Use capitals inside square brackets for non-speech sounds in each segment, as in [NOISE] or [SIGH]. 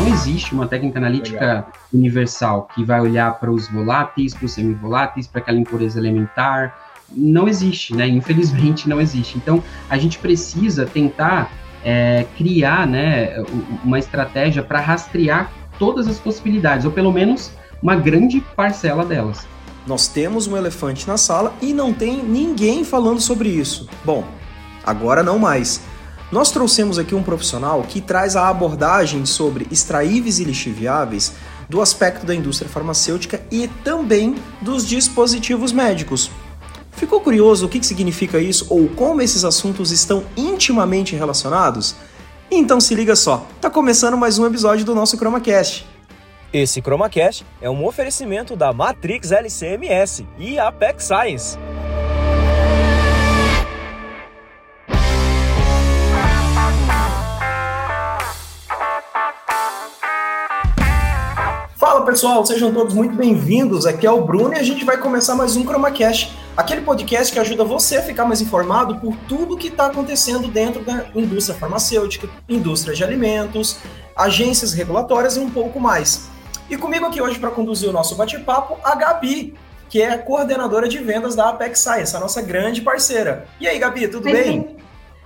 Não existe uma técnica analítica Legal. universal que vai olhar para os voláteis, para os semivoláteis, para aquela impureza elementar. Não existe, né? Infelizmente não existe. Então a gente precisa tentar é, criar né, uma estratégia para rastrear todas as possibilidades, ou pelo menos uma grande parcela delas. Nós temos um elefante na sala e não tem ninguém falando sobre isso. Bom, agora não mais. Nós trouxemos aqui um profissional que traz a abordagem sobre extraíveis e lixiviáveis do aspecto da indústria farmacêutica e também dos dispositivos médicos. Ficou curioso o que significa isso ou como esses assuntos estão intimamente relacionados? Então se liga só, tá começando mais um episódio do nosso ChromaCast. Esse ChromaCast é um oferecimento da Matrix LCMS e Apex Science. Pessoal, sejam todos muito bem-vindos. Aqui é o Bruno e a gente vai começar mais um ChromaCast, aquele podcast que ajuda você a ficar mais informado por tudo que está acontecendo dentro da indústria farmacêutica, indústria de alimentos, agências regulatórias e um pouco mais. E comigo aqui hoje para conduzir o nosso bate-papo, a Gabi, que é a coordenadora de vendas da Apex Science, a nossa grande parceira. E aí, Gabi, tudo Oi, bem? Sim.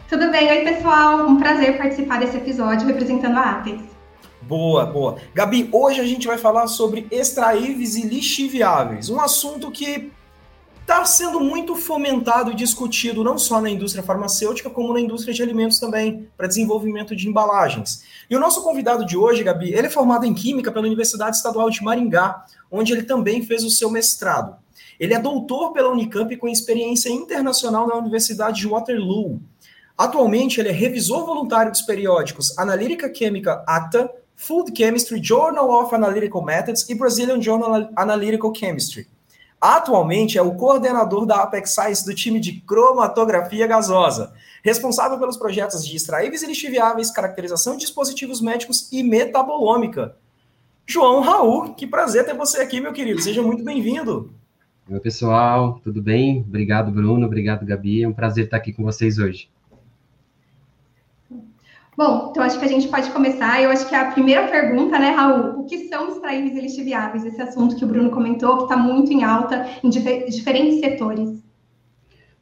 Tudo bem, oi pessoal, um prazer participar desse episódio representando a Apex. Boa, boa. Gabi, hoje a gente vai falar sobre extraíveis e lixiviáveis, um assunto que está sendo muito fomentado e discutido não só na indústria farmacêutica, como na indústria de alimentos também, para desenvolvimento de embalagens. E o nosso convidado de hoje, Gabi, ele é formado em Química pela Universidade Estadual de Maringá, onde ele também fez o seu mestrado. Ele é doutor pela Unicamp com experiência internacional na Universidade de Waterloo. Atualmente, ele é revisor voluntário dos periódicos Analítica Química ATA, Food Chemistry, Journal of Analytical Methods e Brazilian Journal Analytical Chemistry. Atualmente é o coordenador da Apex Science do time de cromatografia gasosa, responsável pelos projetos de extraíveis e lixiviáveis, caracterização de dispositivos médicos e metabolômica. João Raul, que prazer ter você aqui, meu querido. Seja muito bem-vindo. Oi, pessoal, tudo bem? Obrigado, Bruno. Obrigado, Gabi. É um prazer estar aqui com vocês hoje. Bom, então acho que a gente pode começar. Eu acho que a primeira pergunta, né, Raul? O que são extraíveis e lixiviáveis? Esse assunto que o Bruno comentou, que está muito em alta em dif diferentes setores.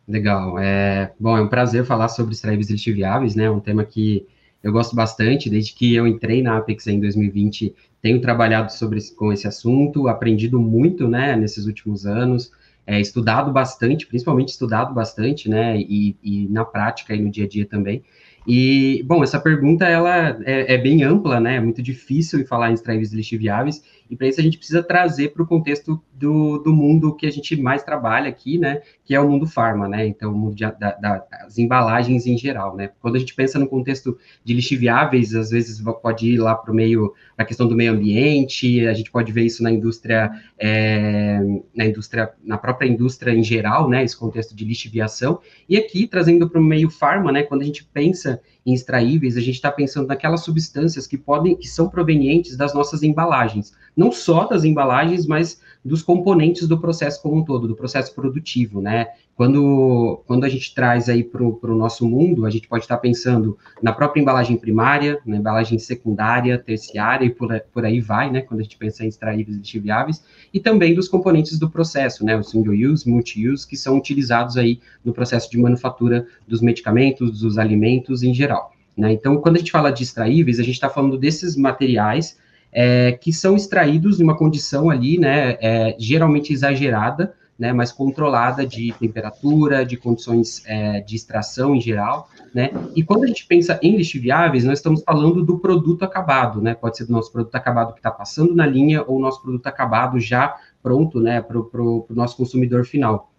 Legal. É, bom, é um prazer falar sobre e lixiviáveis, né? Um tema que eu gosto bastante. Desde que eu entrei na Apex em 2020, tenho trabalhado sobre com esse assunto, aprendido muito, né, nesses últimos anos. É, estudado bastante, principalmente estudado bastante, né, e, e na prática e no dia a dia também. E, bom, essa pergunta, ela é, é bem ampla, né, é muito difícil falar em extraíveis lixiviáveis, e para isso a gente precisa trazer para o contexto do, do mundo que a gente mais trabalha aqui, né? Que é o mundo farma, né? Então, o mundo de, da, das embalagens em geral, né? Quando a gente pensa no contexto de lixiviáveis, às vezes pode ir lá para o meio, a questão do meio ambiente, a gente pode ver isso na indústria, é, na indústria, na própria indústria em geral, né? Esse contexto de lixiviação. E aqui, trazendo para o meio farma, né? Quando a gente pensa em extraíveis, a gente está pensando naquelas substâncias que podem, que são provenientes das nossas embalagens, não só das embalagens, mas dos componentes do processo como um todo, do processo produtivo, né? Quando, quando a gente traz aí para o nosso mundo, a gente pode estar pensando na própria embalagem primária, na embalagem secundária, terciária e por, por aí vai, né? Quando a gente pensa em extraíveis e lixiviáveis, e também dos componentes do processo, né? O single use, multi-use, que são utilizados aí no processo de manufatura dos medicamentos, dos alimentos em geral. Né? Então, quando a gente fala de extraíveis, a gente está falando desses materiais é, que são extraídos em uma condição ali, né, é, geralmente exagerada, né, mais controlada de temperatura, de condições é, de extração em geral, né, e quando a gente pensa em lixiviáveis, nós estamos falando do produto acabado, né, pode ser do nosso produto acabado que está passando na linha ou nosso produto acabado já pronto, né, para o nosso consumidor final.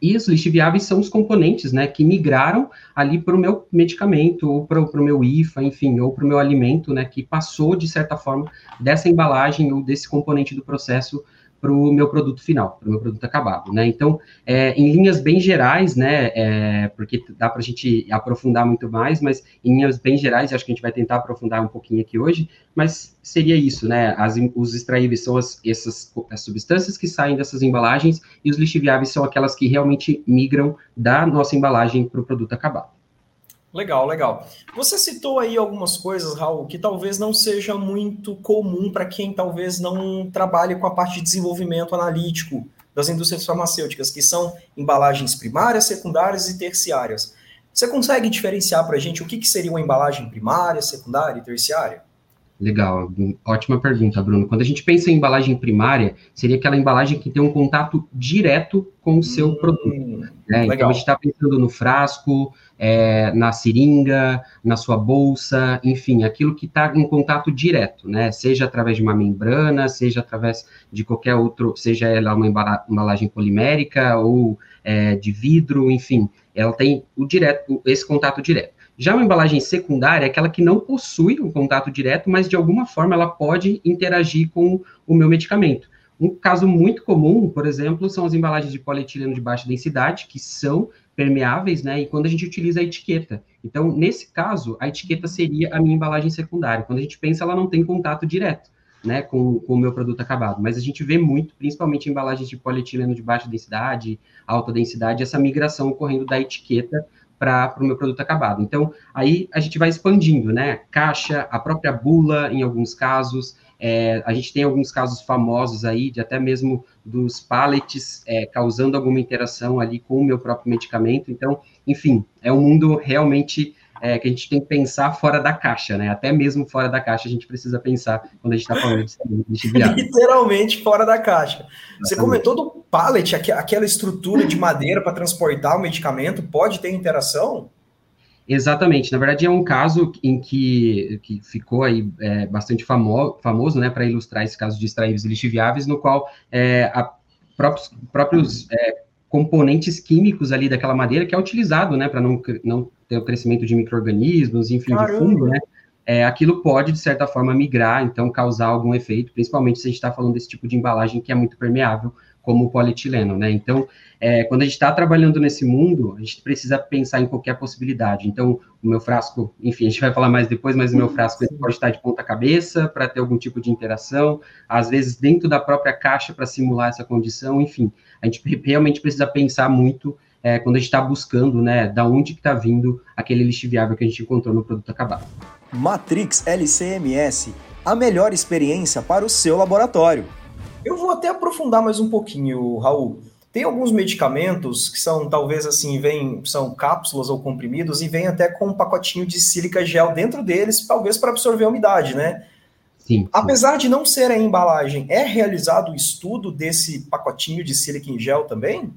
E os lixiviáveis são os componentes, né, que migraram ali para o meu medicamento, ou para o meu IFA, enfim, ou para o meu alimento, né, que passou, de certa forma, dessa embalagem ou desse componente do processo para o meu produto final, para o meu produto acabado, né? Então, é, em linhas bem gerais, né, é, porque dá para a gente aprofundar muito mais, mas em linhas bem gerais, acho que a gente vai tentar aprofundar um pouquinho aqui hoje, mas seria isso, né? As, os extraíveis são as, essas as substâncias que saem dessas embalagens e os lixiviáveis são aquelas que realmente migram da nossa embalagem para o produto acabado. Legal, legal. Você citou aí algumas coisas, Raul, que talvez não seja muito comum para quem talvez não trabalhe com a parte de desenvolvimento analítico das indústrias farmacêuticas, que são embalagens primárias, secundárias e terciárias. Você consegue diferenciar para a gente o que, que seria uma embalagem primária, secundária e terciária? Legal, ótima pergunta, Bruno. Quando a gente pensa em embalagem primária, seria aquela embalagem que tem um contato direto com o seu hum, produto. Né? Então a gente está pensando no frasco, é, na seringa, na sua bolsa, enfim, aquilo que está em contato direto, né? Seja através de uma membrana, seja através de qualquer outro, seja ela uma embalagem polimérica ou é, de vidro, enfim, ela tem o direto, esse contato direto. Já uma embalagem secundária é aquela que não possui um contato direto, mas de alguma forma ela pode interagir com o meu medicamento. Um caso muito comum, por exemplo, são as embalagens de polietileno de baixa densidade, que são permeáveis, né? E quando a gente utiliza a etiqueta. Então, nesse caso, a etiqueta seria a minha embalagem secundária. Quando a gente pensa, ela não tem contato direto, né, com, com o meu produto acabado. Mas a gente vê muito, principalmente em embalagens de polietileno de baixa densidade, alta densidade, essa migração ocorrendo da etiqueta para o meu produto acabado. Então, aí a gente vai expandindo, né? Caixa, a própria bula, em alguns casos. É, a gente tem alguns casos famosos aí, de até mesmo dos pallets é, causando alguma interação ali com o meu próprio medicamento. Então, enfim, é um mundo realmente é, que a gente tem que pensar fora da caixa, né? Até mesmo fora da caixa a gente precisa pensar quando a gente está falando de [LAUGHS] Literalmente fora da caixa. Você comentou do pallet, aquela estrutura de madeira para transportar o medicamento, pode ter interação? Exatamente. Na verdade, é um caso em que, que ficou aí é, bastante famo, famoso, né, para ilustrar esse caso de extraíveis lixiviáveis, no qual é, a, próprios, próprios é, componentes químicos ali daquela madeira que é utilizado, né, para não, não ter o crescimento de micro-organismos, enfim, Caramba. de fungo, né, é, aquilo pode, de certa forma, migrar, então causar algum efeito, principalmente se a gente está falando desse tipo de embalagem que é muito permeável, como o polietileno, né? Então, é, quando a gente está trabalhando nesse mundo, a gente precisa pensar em qualquer possibilidade. Então, o meu frasco, enfim, a gente vai falar mais depois, mas o meu frasco pode estar de ponta cabeça para ter algum tipo de interação, às vezes dentro da própria caixa para simular essa condição, enfim, a gente realmente precisa pensar muito é, quando a gente está buscando, né, da onde que está vindo aquele lixo viável que a gente encontrou no produto acabado. Matrix LCMS, a melhor experiência para o seu laboratório. Eu vou até aprofundar mais um pouquinho, Raul. Tem alguns medicamentos que são, talvez assim, vem, são cápsulas ou comprimidos e vem até com um pacotinho de sílica gel dentro deles, talvez para absorver a umidade, né? Sim, sim. Apesar de não ser a embalagem, é realizado o estudo desse pacotinho de sílica em gel também?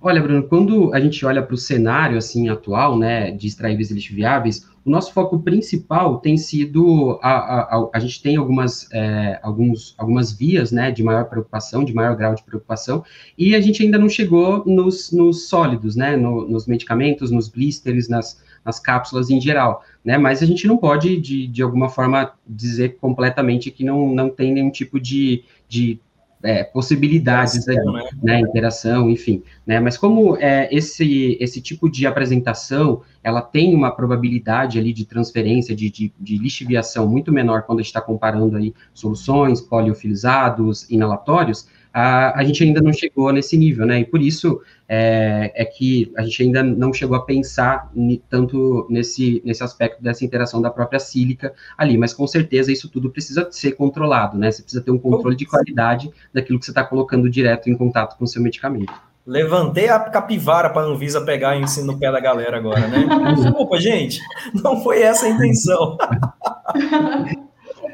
Olha, Bruno, quando a gente olha para o cenário assim atual, né, de extraíveis e lixo viáveis, o nosso foco principal tem sido a, a, a, a gente tem algumas é, alguns, algumas vias, né, de maior preocupação, de maior grau de preocupação, e a gente ainda não chegou nos, nos sólidos, né, no, nos medicamentos, nos blisters, nas, nas cápsulas em geral, né, mas a gente não pode de, de alguma forma dizer completamente que não, não tem nenhum tipo de, de é, possibilidades aí, né? né? interação, enfim, né, mas como é, esse, esse tipo de apresentação, ela tem uma probabilidade ali de transferência, de, de, de lixiviação muito menor quando a gente está comparando aí soluções, poliofilizados, inalatórios, a, a gente ainda não chegou nesse nível, né? E por isso é, é que a gente ainda não chegou a pensar ni, tanto nesse, nesse aspecto dessa interação da própria sílica ali, mas com certeza isso tudo precisa ser controlado, né? Você precisa ter um controle de qualidade daquilo que você está colocando direto em contato com o seu medicamento. Levantei a capivara para a Anvisa pegar e ensinar no pé da galera agora, né? [LAUGHS] Desculpa, gente, não foi essa a intenção. [LAUGHS]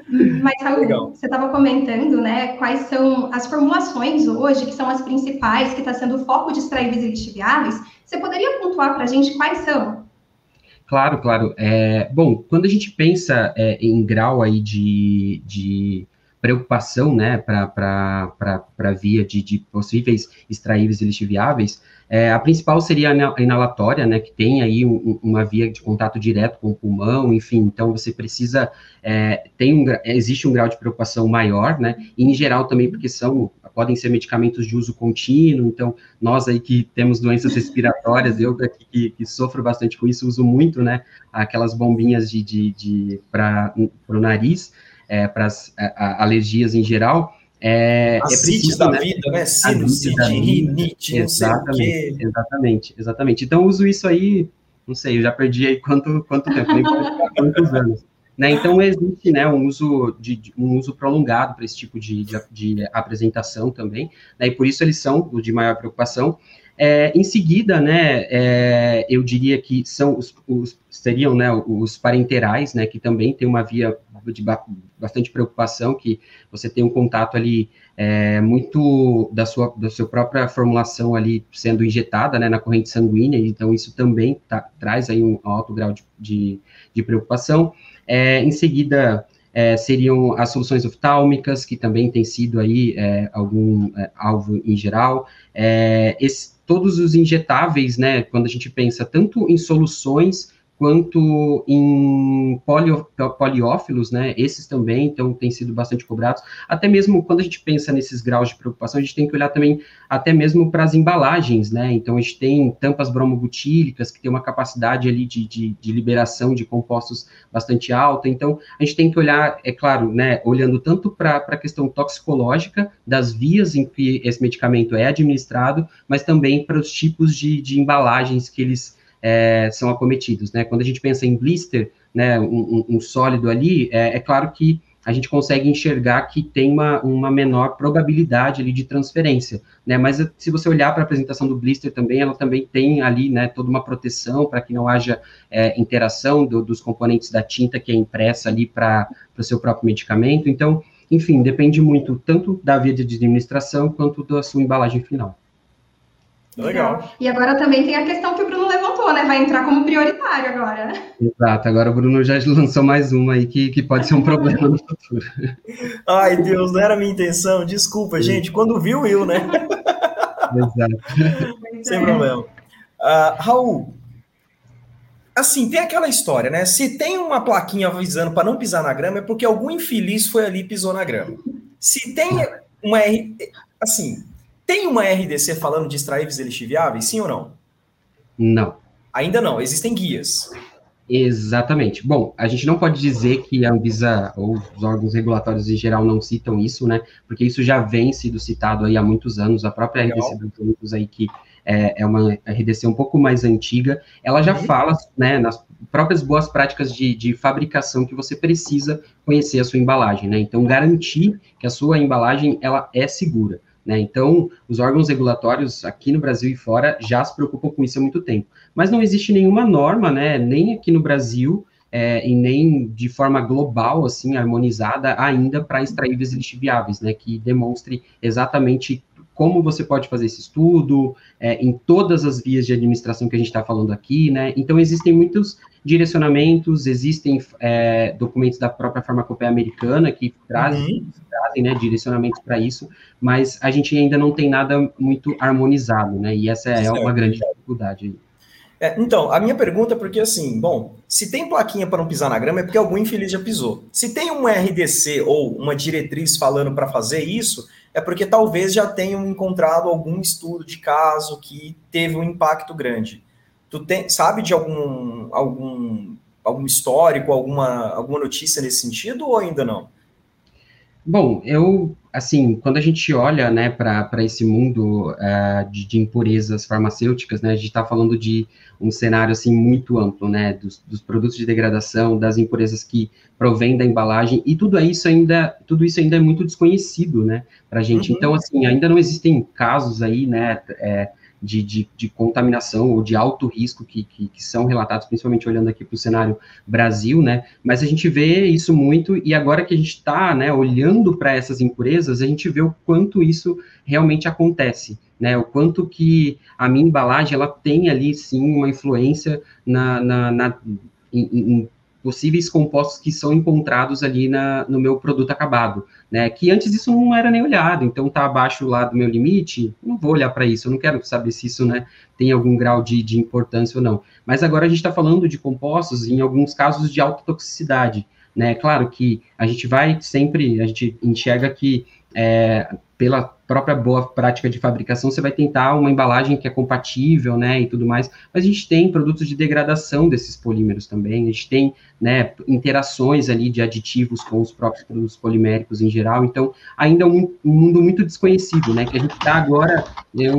Mas, Raul, Legal. você estava comentando, né, quais são as formulações hoje, que são as principais, que está sendo o foco de extraíveis e lixiviáveis. Você poderia pontuar para a gente quais são? Claro, claro. É, bom, quando a gente pensa é, em grau aí de, de preocupação, né, para a via de, de, possíveis extraíveis e lixiviáveis, é, a principal seria a inalatória, né, que tem aí um, uma via de contato direto com o pulmão, enfim, então você precisa, é, tem um, existe um grau de preocupação maior, né, e em geral também porque são, podem ser medicamentos de uso contínuo, então nós aí que temos doenças respiratórias, eu que, que sofro bastante com isso, uso muito, né, aquelas bombinhas de, de, de para o nariz, é, para as alergias em geral, é, é preciso, da né? vida, né? Rinite, exatamente, exatamente, exatamente. Então, uso isso aí não sei, eu já perdi aí quanto, quanto tempo, nem quantos anos. Né, então existe né, um, uso de, um uso prolongado para esse tipo de, de, de apresentação também, né, e por isso eles são de maior preocupação. É, em seguida, né, é, eu diria que são os, os, seriam né, os parenterais, né, que também tem uma via de bastante preocupação, que você tem um contato ali é, muito da sua, da sua própria formulação ali sendo injetada né, na corrente sanguínea, então isso também tá, traz aí um alto grau de, de, de preocupação. É, em seguida, é, seriam as soluções oftálmicas, que também tem sido aí é, algum é, alvo em geral. É, esse, todos os injetáveis, né, quando a gente pensa tanto em soluções quanto em polio, poliófilos, né, esses também então, têm sido bastante cobrados, até mesmo quando a gente pensa nesses graus de preocupação, a gente tem que olhar também até mesmo para as embalagens, né, então a gente tem tampas bromobutílicas, que tem uma capacidade ali de, de, de, liberação de compostos bastante alta, então a gente tem que olhar, é claro, né, olhando tanto para a questão toxicológica das vias em que esse medicamento é administrado, mas também para os tipos de, de embalagens que eles é, são acometidos, né? Quando a gente pensa em blister, né, um, um sólido ali, é, é, claro que a gente consegue enxergar que tem uma, uma menor probabilidade ali de transferência, né? Mas se você olhar para a apresentação do blister também, ela também tem ali, né, toda uma proteção para que não haja é, interação do, dos componentes da tinta que é impressa ali para o seu próprio medicamento. Então, enfim, depende muito tanto da via de administração quanto da sua embalagem final. Legal. E agora também tem a questão que o Bruno levantou, né? Vai entrar como prioritário agora, né? Exato, agora o Bruno já lançou mais uma aí que, que pode ser um problema no futuro. Ai, Deus, não era a minha intenção, desculpa, Sim. gente. Quando viu, viu, né? Exato. [LAUGHS] Sem é. problema. Uh, Raul, assim, tem aquela história, né? Se tem uma plaquinha avisando para não pisar na grama, é porque algum infeliz foi ali e pisou na grama. Se tem uma. Assim, tem uma RDC falando de extraíveis lixiviáveis, sim ou não? Não. Ainda não, existem guias. Exatamente. Bom, a gente não pode dizer que a Anvisa ou os órgãos regulatórios em geral não citam isso, né? Porque isso já vem sido citado aí há muitos anos. A própria Legal. RDC Britânicos aí, que é, é, uma RDC um pouco mais antiga, ela já uhum. fala, né, nas próprias boas práticas de, de fabricação que você precisa conhecer a sua embalagem, né? Então, garantir que a sua embalagem, ela é segura. Né? Então, os órgãos regulatórios aqui no Brasil e fora já se preocupam com isso há muito tempo. Mas não existe nenhuma norma, né, nem aqui no Brasil, é, e nem de forma global, assim, harmonizada ainda para extraíveis lixiviáveis, né, que demonstre exatamente como você pode fazer esse estudo, é, em todas as vias de administração que a gente está falando aqui, né? Então, existem muitos direcionamentos, existem é, documentos da própria farmacopeia americana que trazem, uhum. trazem né, direcionamentos para isso, mas a gente ainda não tem nada muito harmonizado, né? E essa é certo. uma grande dificuldade. É, então, a minha pergunta é porque, assim, bom, se tem plaquinha para não pisar na grama, é porque algum infeliz já pisou. Se tem um RDC ou uma diretriz falando para fazer isso, é porque talvez já tenham encontrado algum estudo de caso que teve um impacto grande. Tu tem, sabe de algum, algum, algum histórico, alguma, alguma notícia nesse sentido ou ainda não? Bom, eu, assim, quando a gente olha, né, para esse mundo uh, de, de, impurezas farmacêuticas, né, a gente está falando de um cenário, assim, muito amplo, né, dos, dos, produtos de degradação, das impurezas que provém da embalagem, e tudo isso ainda, tudo isso ainda é muito desconhecido, né, para a gente. Uhum. Então, assim, ainda não existem casos aí, né, é, de, de, de, contaminação ou de alto risco que, que, que são relatados, principalmente olhando aqui para o cenário Brasil, né? Mas a gente vê isso muito, e agora que a gente está né, olhando para essas impurezas, a gente vê o quanto isso realmente acontece. Né, o quanto que a minha embalagem ela tem ali sim uma influência na, na, na em, em, possíveis compostos que são encontrados ali na, no meu produto acabado, né? Que antes isso não era nem olhado, então tá abaixo lá do meu limite, não vou olhar para isso, eu não quero saber se isso, né, tem algum grau de, de importância ou não. Mas agora a gente está falando de compostos, em alguns casos de alta toxicidade, né? Claro que a gente vai sempre, a gente enxerga que é, pela própria boa prática de fabricação, você vai tentar uma embalagem que é compatível, né, e tudo mais, mas a gente tem produtos de degradação desses polímeros também, a gente tem, né, interações ali de aditivos com os próprios produtos poliméricos em geral, então, ainda é um, um mundo muito desconhecido, né, que a gente está agora, eu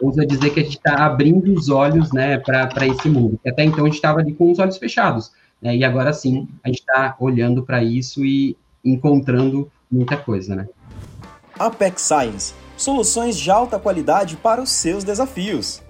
usa dizer que a gente está abrindo os olhos, né, para esse mundo. Até então a gente estava ali com os olhos fechados, né, e agora sim a gente está olhando para isso e encontrando muita coisa, né. Apex Science, soluções de alta qualidade para os seus desafios.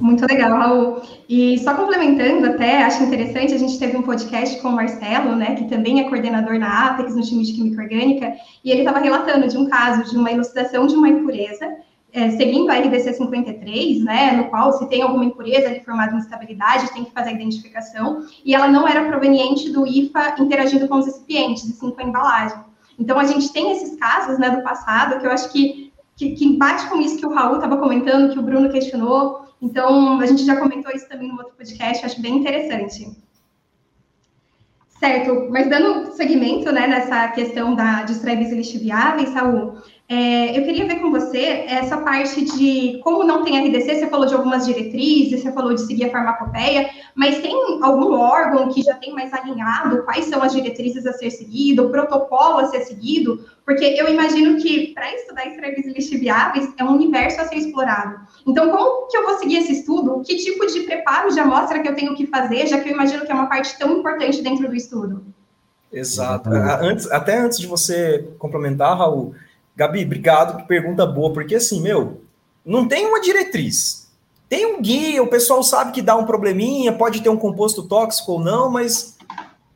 Muito legal, Raul. E só complementando até, acho interessante, a gente teve um podcast com o Marcelo, né, que também é coordenador na Apex, no time de Química Orgânica, e ele estava relatando de um caso de uma elucidação de uma impureza, é, seguindo a RDC 53, né, no qual se tem alguma impureza ali formada em estabilidade, tem que fazer a identificação, e ela não era proveniente do IFA interagindo com os recipientes, e sim com a embalagem. Então, a gente tem esses casos, né, do passado, que eu acho que, que, que bate com isso que o Raul estava comentando, que o Bruno questionou, então, a gente já comentou isso também no outro podcast, acho bem interessante. Certo, mas dando seguimento né, nessa questão da, de extraíveis lixiviáveis, Saul, é, eu queria ver com você essa parte de como não tem RDC, você falou de algumas diretrizes, você falou de seguir a farmacopeia, mas tem algum órgão que já tem mais alinhado quais são as diretrizes a ser seguido, o protocolo a ser seguido? Porque eu imagino que para estudar extraíveis lixiviáveis é um universo a ser explorado. Então, como que eu vou seguir esse estudo? Que tipo de preparo de amostra que eu tenho que fazer, já que eu imagino que é uma parte tão importante dentro do estudo? Exato. Antes, até antes de você complementar, Raul, Gabi, obrigado, que pergunta boa, porque assim, meu, não tem uma diretriz. Tem um guia, o pessoal sabe que dá um probleminha, pode ter um composto tóxico ou não, mas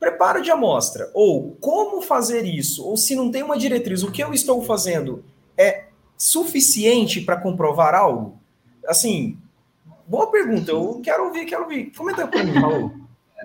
preparo de amostra, ou como fazer isso, ou se não tem uma diretriz, o que eu estou fazendo é suficiente para comprovar algo? Assim, boa pergunta, eu quero ouvir, quero ouvir. Comenta para mim, Raul.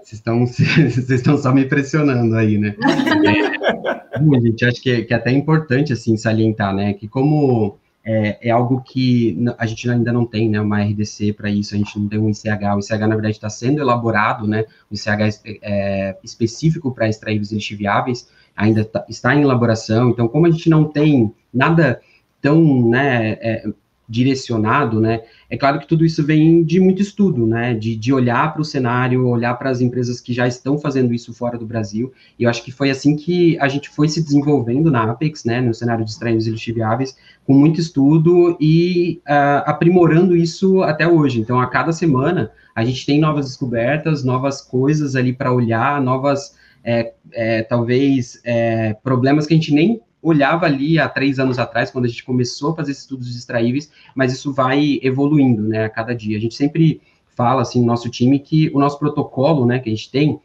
Vocês estão, [LAUGHS] vocês estão só me pressionando aí, né? [LAUGHS] É, gente, acho que, que é até importante, assim, salientar, né? Que como é, é, algo que a gente ainda não tem, né? Uma RDC para isso, a gente não tem um ICH. O ICH, na verdade, está sendo elaborado, né? O ICH é, é específico para extrair resíduos viáveis, ainda tá, está em elaboração. Então, como a gente não tem nada tão, né? É, direcionado, né? É claro que tudo isso vem de muito estudo, né? De, de olhar para o cenário, olhar para as empresas que já estão fazendo isso fora do Brasil. E eu acho que foi assim que a gente foi se desenvolvendo na Apex, né? No cenário de extraídos ilustríveis, com muito estudo e uh, aprimorando isso até hoje. Então, a cada semana a gente tem novas descobertas, novas coisas ali para olhar, novas é, é, talvez é, problemas que a gente nem olhava ali há três anos atrás, quando a gente começou a fazer estudos extraíveis, mas isso vai evoluindo, né, a cada dia. A gente sempre fala, assim, no nosso time, que o nosso protocolo, né, que a gente tem,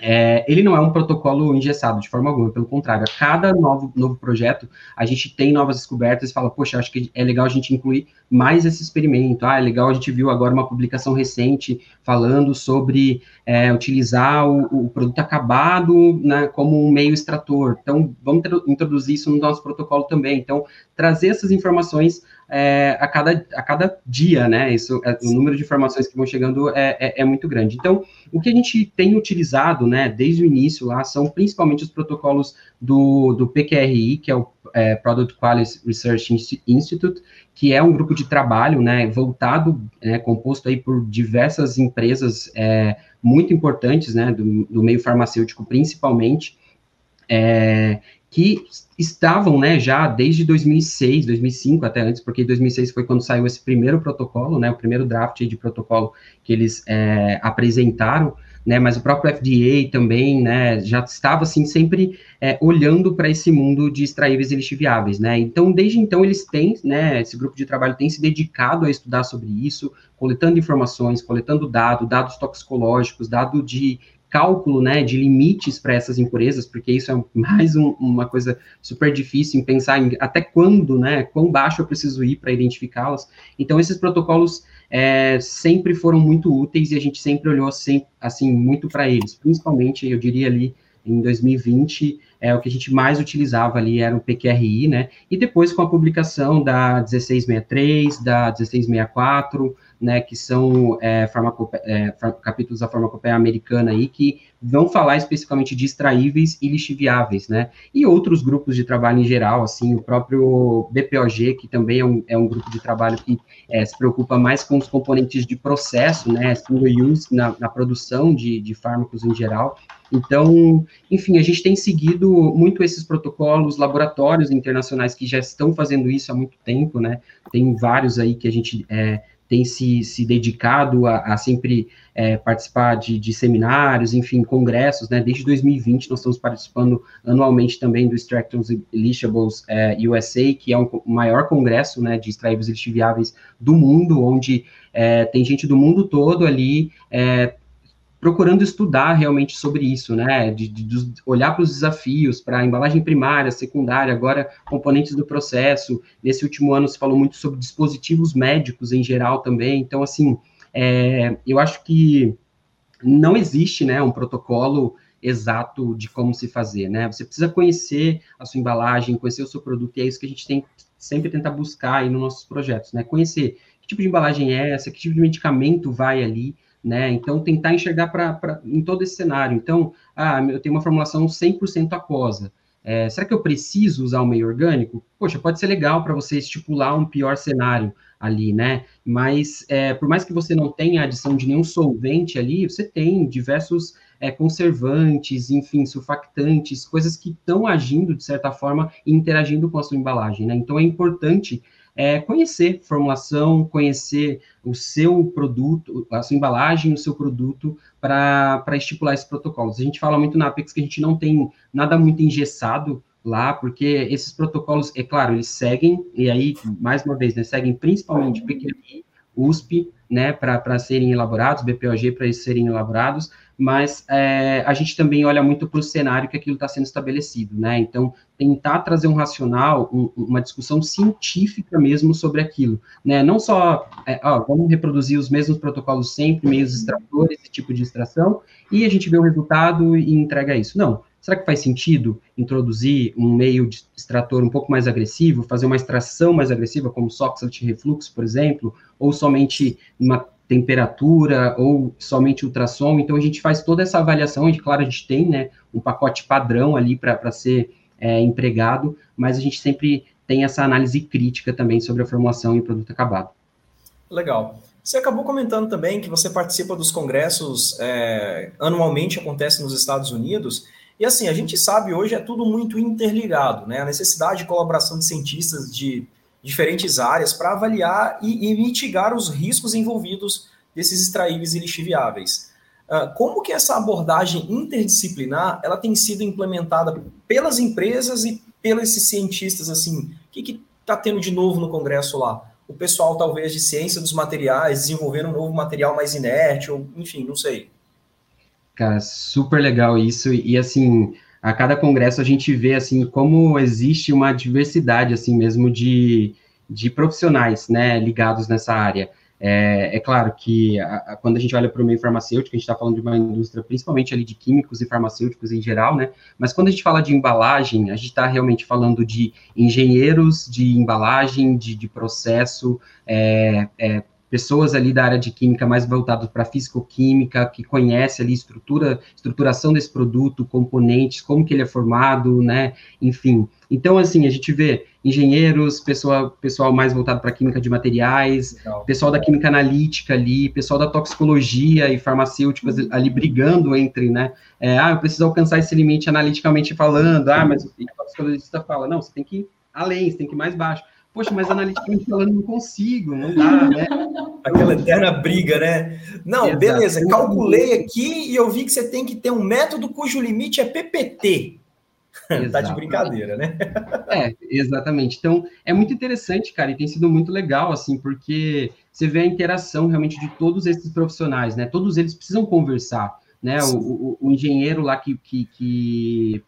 é, ele não é um protocolo engessado de forma alguma, pelo contrário, a cada novo, novo projeto, a gente tem novas descobertas e fala, poxa, acho que é legal a gente incluir mais esse experimento. Ah, é legal, a gente viu agora uma publicação recente falando sobre é, utilizar o, o, produto acabado né, como um meio extrator. Então, vamos introduzir isso no nosso protocolo também. Então, trazer essas informações é, a, cada, a cada dia, né? Isso, é, o número de informações que vão chegando é, é, é, muito grande. Então, o que a gente tem utilizado, né, desde o início lá, são principalmente os protocolos do, do PQRI, que é o é, Product Quality Research Institute, que é um grupo de trabalho, né, voltado, né, composto aí por diversas empresas é, muito importantes, né, do, do meio farmacêutico principalmente, é, que estavam, né, já desde 2006, 2005 até antes, porque 2006 foi quando saiu esse primeiro protocolo, né, o primeiro draft de protocolo que eles é, apresentaram, né, mas o próprio FDA também, né, já estava, assim, sempre é, olhando para esse mundo de extraíveis e lixiviáveis, né, então, desde então, eles têm, né, esse grupo de trabalho tem se dedicado a estudar sobre isso, coletando informações, coletando dados, dados toxicológicos, dado de cálculo né, de limites para essas impurezas, porque isso é mais um, uma coisa super difícil em pensar em até quando, né, quão baixo eu preciso ir para identificá-las. Então, esses protocolos é, sempre foram muito úteis e a gente sempre olhou assim, assim muito para eles, principalmente, eu diria ali, em 2020, é, o que a gente mais utilizava ali era o PQRI, né, e depois com a publicação da 1663, da 1664, né, que são é, é, capítulos da farmacopeia americana aí, que vão falar especificamente de extraíveis e lixiviáveis, né, e outros grupos de trabalho em geral, assim, o próprio BPOG, que também é um, é um grupo de trabalho que é, se preocupa mais com os componentes de processo, né, single use na, na produção de, de fármacos em geral, então, enfim, a gente tem seguido muito esses protocolos, laboratórios internacionais que já estão fazendo isso há muito tempo, né? Tem vários aí que a gente é, tem se, se dedicado a, a sempre é, participar de, de, seminários, enfim, congressos, né? Desde 2020 nós estamos participando anualmente também do Extractions Leachables é, USA, que é um, o maior congresso, né, de extraíveis lixiviáveis do mundo, onde é, tem gente do mundo todo ali é, procurando estudar realmente sobre isso, né, de, de olhar para os desafios, para a embalagem primária, secundária, agora componentes do processo. Nesse último ano se falou muito sobre dispositivos médicos em geral também. Então, assim, é, eu acho que não existe, né, um protocolo exato de como se fazer, né? Você precisa conhecer a sua embalagem, conhecer o seu produto, e é isso que a gente tem sempre tentar buscar aí nos nossos projetos, né? Conhecer que tipo de embalagem é essa, que tipo de medicamento vai ali, né? Então, tentar enxergar para em todo esse cenário. Então, ah, eu tenho uma formulação 100% aquosa. É, será que eu preciso usar o meio orgânico? Poxa, pode ser legal para você estipular um pior cenário ali, né? Mas, é, por mais que você não tenha adição de nenhum solvente ali, você tem diversos é, conservantes, enfim, surfactantes, coisas que estão agindo, de certa forma, e interagindo com a sua embalagem, né? Então, é importante é conhecer formulação, conhecer o seu produto, a sua embalagem, o seu produto, para estipular esses protocolos. A gente fala muito na Apex que a gente não tem nada muito engessado lá, porque esses protocolos, é claro, eles seguem, e aí, mais uma vez, né, seguem principalmente PQI, USP, né, para serem elaborados, BPOG para serem elaborados, mas é, a gente também olha muito para o cenário que aquilo está sendo estabelecido, né? Então, tentar trazer um racional, um, uma discussão científica mesmo sobre aquilo, né? Não só, é, ó, vamos reproduzir os mesmos protocolos sempre, meios extratores, esse tipo de extração, e a gente vê o resultado e entrega isso. Não. Será que faz sentido introduzir um meio de extrator um pouco mais agressivo, fazer uma extração mais agressiva, como Soxhlet refluxo, por exemplo, ou somente uma temperatura ou somente ultrassom. Então, a gente faz toda essa avaliação, e claro, a gente tem né, um pacote padrão ali para ser é, empregado, mas a gente sempre tem essa análise crítica também sobre a formulação e o produto acabado. Legal. Você acabou comentando também que você participa dos congressos é, anualmente acontece nos Estados Unidos. E assim, a gente sabe hoje é tudo muito interligado, né? A necessidade de colaboração de cientistas de diferentes áreas para avaliar e, e, mitigar os riscos envolvidos desses extraíveis e lixiviáveis. Uh, como que essa abordagem interdisciplinar ela tem sido implementada pelas empresas e pelos cientistas assim? O que está tendo de novo no congresso lá? O pessoal talvez de ciência dos materiais desenvolvendo um novo material mais inerte ou enfim, não sei. Cara, super legal isso e assim a cada congresso a gente vê assim como existe uma diversidade assim mesmo de, de profissionais né, ligados nessa área. É, é claro que a, a, quando a gente olha para o meio farmacêutico, a gente está falando de uma indústria principalmente ali de químicos e farmacêuticos em geral, né? Mas quando a gente fala de embalagem, a gente está realmente falando de engenheiros de embalagem, de, de processo, é, é, pessoas ali da área de química mais voltadas para físico-química, que conhece ali estrutura, estruturação desse produto, componentes, como que ele é formado, né, enfim. Então, assim, a gente vê engenheiros, pessoal, pessoal mais voltado para química de materiais, Legal. pessoal da química analítica ali, pessoal da toxicologia e farmacêuticos uhum. ali brigando entre, né, é, ah, eu preciso alcançar esse limite analiticamente falando, ah, mas o toxicologista fala, não, você tem que ir além, você tem que ir mais baixo. Poxa, mas analiticamente falando, não consigo, não dá, [LAUGHS] né? Aquela eterna briga, né? Não, Exato. beleza, calculei aqui e eu vi que você tem que ter um método cujo limite é PPT. [LAUGHS] tá de brincadeira, né? é, exatamente. Então, é muito interessante, cara, e tem sido muito legal, assim, porque você vê a interação realmente de todos esses profissionais, né? Todos eles precisam conversar, né? O, o, o, engenheiro lá que, que, que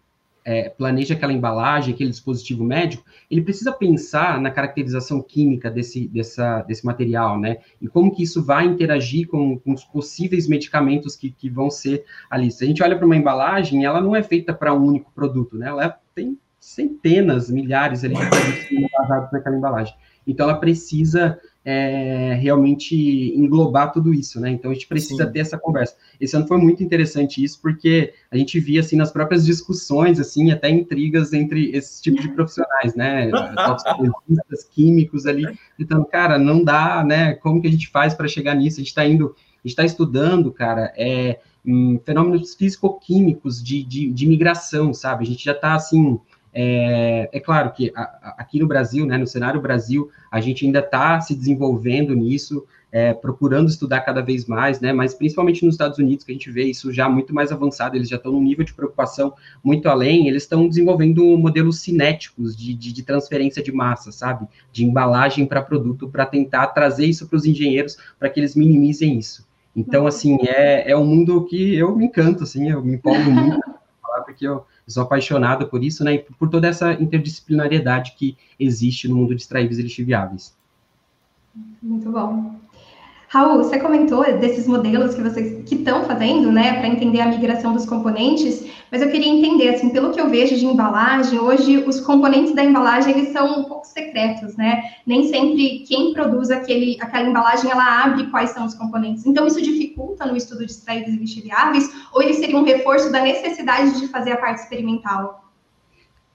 é, planeja aquela embalagem, aquele dispositivo médico, ele precisa pensar na caracterização química desse, dessa, desse material, né? E como que isso vai interagir com, com os possíveis medicamentos que, que vão ser ali. Se a gente olha para uma embalagem, ela não é feita para um único produto, né? Ela tem centenas, milhares ali de produtos naquela embalagem. Então, ela precisa é, realmente englobar tudo isso, né? Então a gente precisa Sim. ter essa conversa. Esse ano foi muito interessante isso, porque a gente via assim nas próprias discussões, assim, até intrigas entre esse tipo de profissionais, né? Toxicologistas, [LAUGHS] químicos ali, então, cara, não dá, né? Como que a gente faz para chegar nisso? A gente está indo, a gente está estudando, cara, é um, fenômenos físico-químicos de, de, de, migração, sabe? A gente já está assim. É, é, claro que a, a, aqui no Brasil, né, no cenário Brasil, a gente ainda está se desenvolvendo nisso, é, procurando estudar cada vez mais, né? Mas principalmente nos Estados Unidos, que a gente vê isso já muito mais avançado, eles já estão num nível de preocupação muito além, eles estão desenvolvendo modelos cinéticos de, de, de transferência de massa, sabe? De embalagem para produto, para tentar trazer isso para os engenheiros, para que eles minimizem isso. Então, assim, é, é um mundo que eu me encanto, assim, eu me empolgo muito porque eu sou apaixonado por isso, né, e por toda essa interdisciplinariedade que existe no mundo de extraíveis e lixiviáveis. Muito bom. Raul, você comentou desses modelos que vocês que estão fazendo, né, para entender a migração dos componentes, mas eu queria entender, assim, pelo que eu vejo de embalagem, hoje os componentes da embalagem eles são um pouco secretos, né? Nem sempre quem produz aquele, aquela embalagem ela abre quais são os componentes. Então isso dificulta no estudo de extraídos e lixiviáveis, ou ele seria um reforço da necessidade de fazer a parte experimental?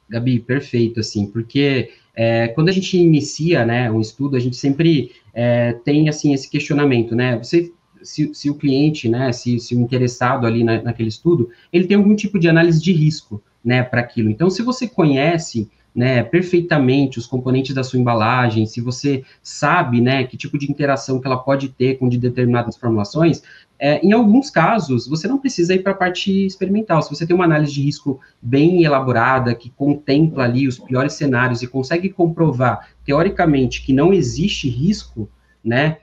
Gabi, perfeito, assim, porque é, quando a gente inicia, né, um estudo, a gente sempre é, tem, assim, esse questionamento, né, você, se, se o cliente, né, se, se o interessado ali na, naquele estudo, ele tem algum tipo de análise de risco, né, para aquilo. Então, se você conhece né, perfeitamente os componentes da sua embalagem, se você sabe, né, que tipo de interação que ela pode ter com de determinadas formulações, é, em alguns casos, você não precisa ir para a parte experimental. Se você tem uma análise de risco bem elaborada, que contempla ali os piores cenários e consegue comprovar, teoricamente, que não existe risco, né,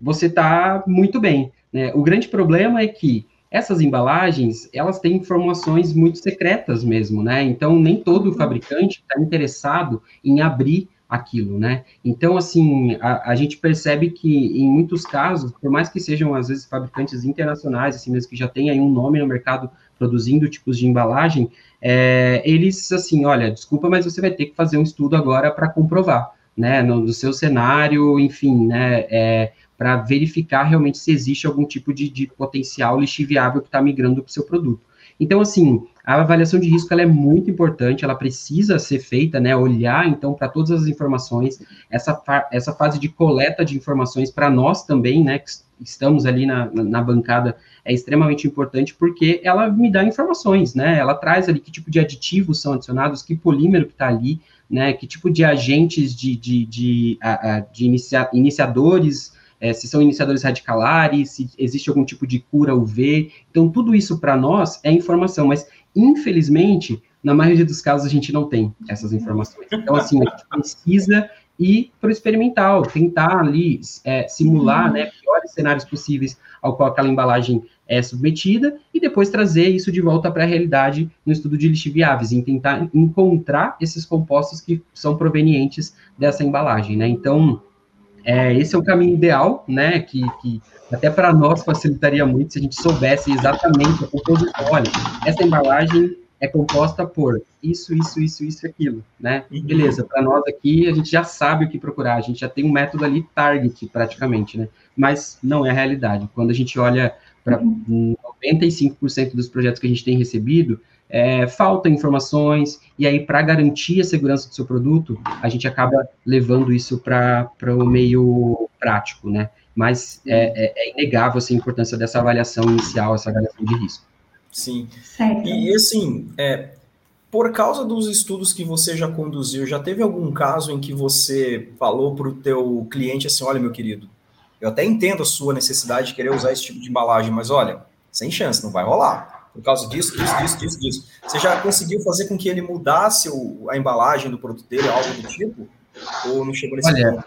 você está muito bem. Né? O grande problema é que essas embalagens, elas têm informações muito secretas mesmo, né? Então, nem todo fabricante está interessado em abrir aquilo, né? Então, assim, a, a, gente percebe que, em muitos casos, por mais que sejam, às vezes, fabricantes internacionais, assim mesmo, que já tem aí um nome no mercado produzindo tipos de embalagem, é, eles, assim, olha, desculpa, mas você vai ter que fazer um estudo agora para comprovar, né, no, no, seu cenário, enfim, né, é, para verificar realmente se existe algum tipo de, de potencial lixiviável que está migrando para o seu produto. Então, assim, a avaliação de risco ela é muito importante, ela precisa ser feita, né? Olhar então para todas as informações, essa, essa fase de coleta de informações para nós também, né? Que estamos ali na, na bancada é extremamente importante porque ela me dá informações, né? Ela traz ali que tipo de aditivos são adicionados, que polímero que está ali, né? Que tipo de agentes de, de, de, de, de inicia, iniciadores é, se são iniciadores radicalares, se existe algum tipo de cura UV. Então, tudo isso para nós é informação, mas infelizmente, na maioria dos casos, a gente não tem essas informações. Então, assim, a gente precisa ir para o experimental, tentar ali é, simular né, piores cenários possíveis ao qual aquela embalagem é submetida e depois trazer isso de volta para a realidade no estudo de lixiviáveis, e tentar encontrar esses compostos que são provenientes dessa embalagem, né? Então, é, esse é o caminho ideal, né? Que, que até para nós facilitaria muito se a gente soubesse exatamente a composição. Olha, essa embalagem é composta por isso, isso, isso, isso, aquilo, né? Uhum. Beleza, para nós aqui a gente já sabe o que procurar, a gente já tem um método ali target praticamente, né? Mas não é a realidade. Quando a gente olha para 95% dos projetos que a gente tem recebido, é, falta informações, e aí, para garantir a segurança do seu produto, a gente acaba levando isso para o meio prático, né? Mas é, é, é, inegável assim, a importância dessa avaliação inicial, essa avaliação de risco. Sim. Certo. E, assim, é, por causa dos estudos que você já conduziu, já teve algum caso em que você falou para o teu cliente assim, olha, meu querido, eu até entendo a sua necessidade de querer usar esse tipo de embalagem, mas olha, sem chance, não vai rolar por causa disso, disso, disso, disso, disso. Você já conseguiu fazer com que ele mudasse o, a embalagem do produto dele, algo do tipo? Ou não chegou nesse olha, ponto?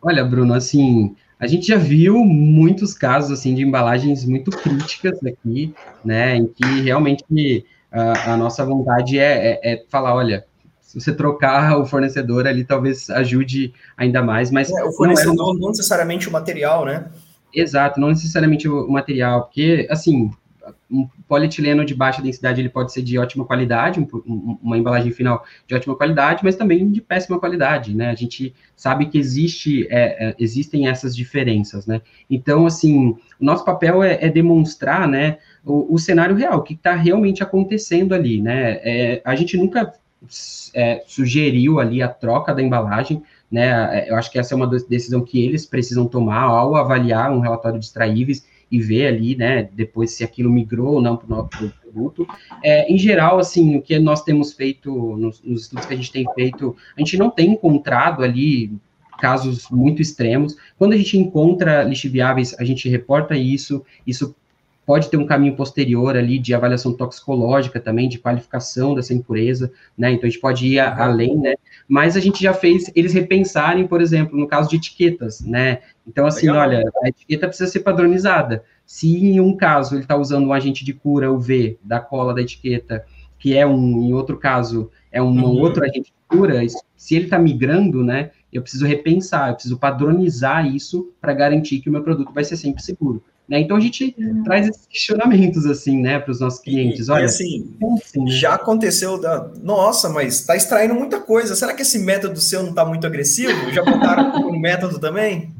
Olha, Bruno, assim, a gente já viu muitos casos assim de embalagens muito críticas aqui, né, em que realmente a, a nossa vontade é, é, é, falar, olha, se você trocar o fornecedor ali, talvez ajude ainda mais, mas... É, o fornecedor não, é... não necessariamente o material, né? Exato, não necessariamente o material, porque, assim, um polietileno de baixa densidade ele pode ser de ótima qualidade, um, uma embalagem final de ótima qualidade, mas também de péssima qualidade, né? A gente sabe que existe, é, é, existem essas diferenças, né? Então, assim, o nosso papel é, é demonstrar, né, o, o, cenário real, o que está realmente acontecendo ali, né? É, a gente nunca é, sugeriu ali a troca da embalagem, né? Eu acho que essa é uma decisão que eles precisam tomar ao avaliar um relatório de extraíveis e ver ali, né, depois se aquilo migrou ou não para o nosso produto. É, em geral, assim, o que nós temos feito, nos, nos estudos que a gente tem feito, a gente não tem encontrado ali casos muito extremos. Quando a gente encontra lixiviáveis, a gente reporta isso, isso pode ter um caminho posterior ali de avaliação toxicológica também, de qualificação dessa impureza, né? Então a gente pode ir a, além, né? Mas a gente já fez eles repensarem, por exemplo, no caso de etiquetas, né? Então, assim, Legal. olha, a etiqueta precisa ser padronizada. Se em um caso ele está usando um agente de cura UV da cola da etiqueta, que é um, em outro caso, é um uhum. outro agente de cura, se ele está migrando, né? Eu preciso repensar, eu preciso padronizar isso para garantir que o meu produto vai ser sempre seguro. Né? Então a gente traz esses questionamentos assim, né, para os nossos clientes. Olha, e assim, assim né? já aconteceu da, nossa, mas está extraindo muita coisa. Será que esse método seu não está muito agressivo? Já botaram no [LAUGHS] método também?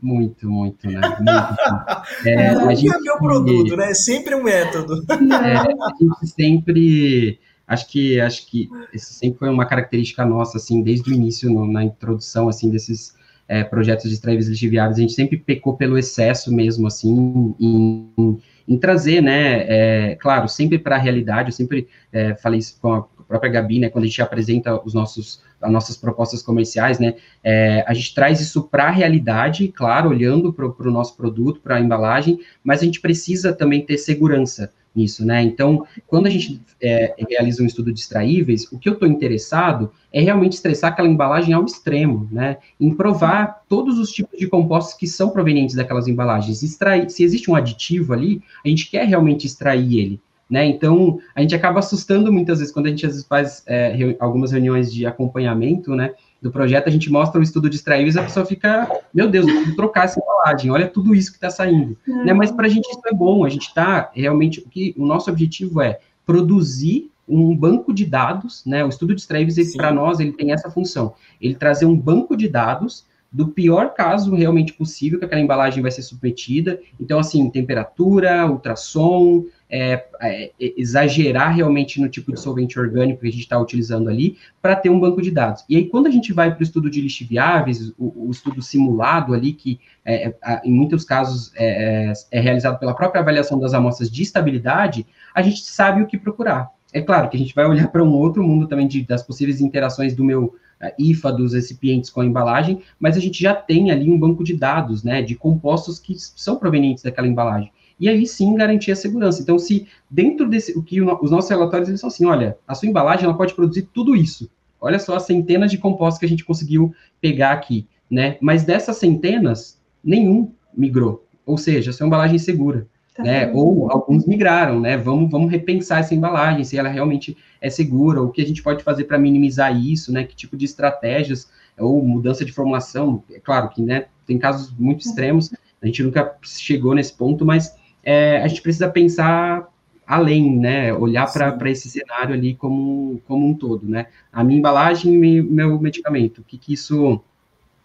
Muito, muito, né? Muito, [LAUGHS] é, não a gente, é meu produto, né? É sempre um método. É, a gente sempre acho que acho que esse sempre foi uma característica nossa assim desde o início no, na introdução assim desses é, projetos de extraíveis lixiviáveis, a gente sempre pecou pelo excesso mesmo, assim, em, em, trazer, né, é, claro, sempre para a realidade, eu sempre é, falei isso com a própria Gabi, né, quando a gente apresenta os nossos, as nossas propostas comerciais, né, é, a gente traz isso para a realidade, claro, olhando para o nosso produto, para a embalagem, mas a gente precisa também ter segurança, nisso, né? Então, quando a gente é, realiza um estudo de extraíveis, o que eu estou interessado é realmente estressar aquela embalagem ao extremo, né? Em provar todos os tipos de compostos que são provenientes daquelas embalagens. Extrair, se existe um aditivo ali, a gente quer realmente extrair ele. Né? Então, a gente acaba assustando muitas vezes quando a gente às vezes faz é, algumas reuniões de acompanhamento, né? Do projeto, a gente mostra o estudo de extraíveis, a pessoa fica, meu Deus, eu preciso trocar essa embalagem, olha tudo isso que está saindo. Né? Mas para a gente isso é bom, a gente está realmente, o, que, o nosso objetivo é produzir um banco de dados, né? O estudo de extraíveis, para nós, ele tem essa função, ele trazer um banco de dados do pior caso realmente possível que aquela embalagem vai ser submetida. Então, assim, temperatura, ultrassom, é, é, exagerar realmente no tipo de solvente orgânico que a gente está utilizando ali, para ter um banco de dados. E aí, quando a gente vai para o estudo de lixiviáveis, o, o estudo simulado ali, que é, é em muitos casos é, é, é, realizado pela própria avaliação das amostras de estabilidade, a gente sabe o que procurar. É claro que a gente vai olhar para um outro mundo também de, das possíveis interações do meu IFA dos recipientes com a embalagem, mas a gente já tem ali um banco de dados, né, de compostos que são provenientes daquela embalagem e aí sim garantir a segurança. Então, se dentro desse, o que os nossos relatórios eles são assim, olha, a sua embalagem ela pode produzir tudo isso. Olha só as centenas de compostos que a gente conseguiu pegar aqui, né? Mas dessas centenas, nenhum migrou. Ou seja, a sua embalagem é segura. Tá né? Ou alguns migraram, né? Vamos, vamos repensar essa embalagem, se ela realmente é segura, o que a gente pode fazer para minimizar isso, né? Que tipo de estratégias ou mudança de formulação. É claro que, né? Tem casos muito extremos, a gente nunca chegou nesse ponto, mas é, a gente precisa pensar além, né? Olhar para esse cenário ali como, como um todo, né? A minha embalagem e meu medicamento, o que, que isso,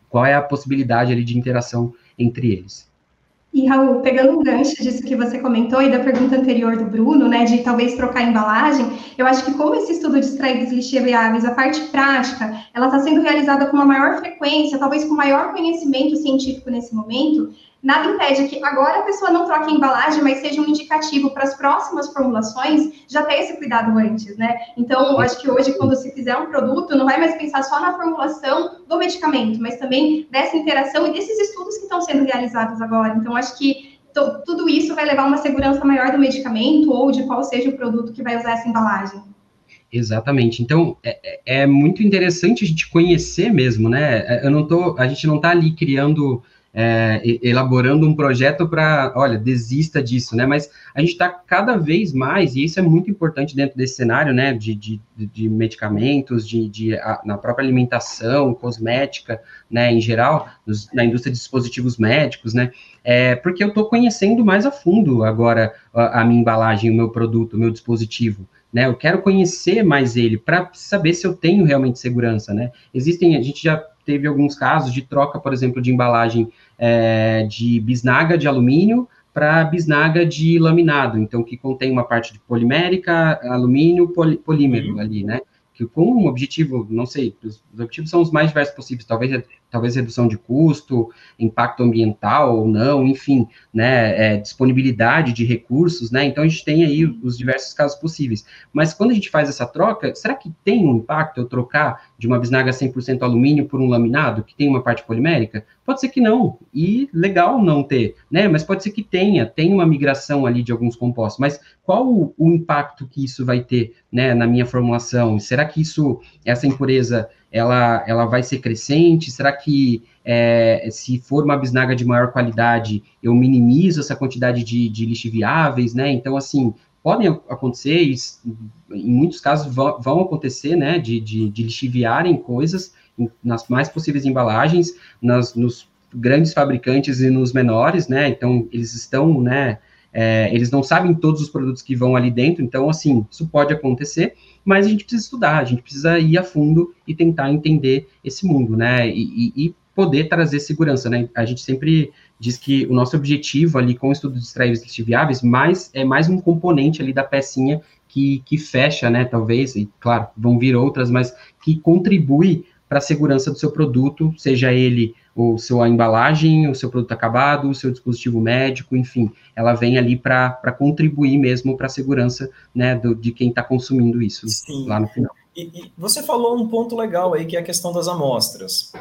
qual é a possibilidade ali de interação entre eles? E, Raul, pegando um gancho disso que você comentou e da pergunta anterior do Bruno, né, de talvez trocar embalagem, eu acho que como esse estudo de extraídos lixiviáveis, a parte prática, ela está sendo realizada com uma maior frequência, talvez com maior conhecimento científico nesse momento, Nada impede que agora a pessoa não troque a embalagem, mas seja um indicativo para as próximas formulações já ter esse cuidado antes, né? Então, acho que hoje, quando se fizer um produto, não vai mais pensar só na formulação do medicamento, mas também dessa interação e desses estudos que estão sendo realizados agora. Então, acho que tudo isso vai levar uma segurança maior do medicamento ou de qual seja o produto que vai usar essa embalagem. Exatamente. Então, é, é, é muito interessante a gente conhecer mesmo, né? É, eu não tô, a gente não está ali criando é, elaborando um projeto para, olha, desista disso, né? Mas a gente está cada vez mais, e isso é muito importante dentro desse cenário, né? De, de, de medicamentos, de, de a, na própria alimentação, cosmética, né? Em geral, nos, na indústria de dispositivos médicos, né? É, porque eu estou conhecendo mais a fundo agora a, a minha embalagem, o meu produto, o meu dispositivo. Né, eu quero conhecer mais ele para saber se eu tenho realmente segurança, né? Existem, a gente já teve alguns casos de troca, por exemplo, de embalagem é, de bisnaga de alumínio para bisnaga de laminado, então que contém uma parte de polimérica, alumínio, poli, polímero uhum. ali, né? Que com um objetivo, não sei, os, os objetivos são os mais diversos possíveis, talvez talvez redução de custo, impacto ambiental ou não, enfim, né, é, disponibilidade de recursos, né, então a gente tem aí os diversos casos possíveis. Mas quando a gente faz essa troca, será que tem um impacto eu trocar de uma bisnaga 100% alumínio por um laminado, que tem uma parte polimérica? Pode ser que não, e legal não ter, né, mas pode ser que tenha, tem uma migração ali de alguns compostos, mas qual o, o impacto que isso vai ter, né, na minha formulação? Será que isso, essa impureza, ela, ela vai ser crescente? Será que é, se for uma bisnaga de maior qualidade, eu minimizo essa quantidade de, de lixiviáveis, né? Então, assim, podem acontecer, e, em muitos casos vão, vão acontecer, né, de, de, de lixiviarem coisas nas mais possíveis embalagens, nas, nos grandes fabricantes e nos menores, né, então eles estão, né, é, eles não sabem todos os produtos que vão ali dentro, então, assim, isso pode acontecer, mas a gente precisa estudar, a gente precisa ir a fundo e tentar entender esse mundo, né, e, e poder trazer segurança, né, a gente sempre diz que o nosso objetivo ali com o estudo de extraíveis viáveis mais, é mais um componente ali da pecinha que, que fecha, né, talvez, e claro, vão vir outras, mas que contribui para a segurança do seu produto, seja ele o seu embalagem, o seu produto acabado, o seu dispositivo médico, enfim, ela vem ali para contribuir mesmo para a segurança né, do, de quem está consumindo isso Sim. lá no final. E, e, você falou um ponto legal aí, que é a questão das amostras.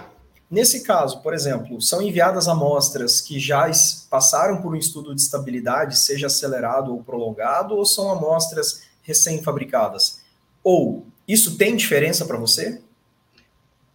Nesse caso, por exemplo, são enviadas amostras que já passaram por um estudo de estabilidade, seja acelerado ou prolongado, ou são amostras recém-fabricadas? Ou isso tem diferença para você?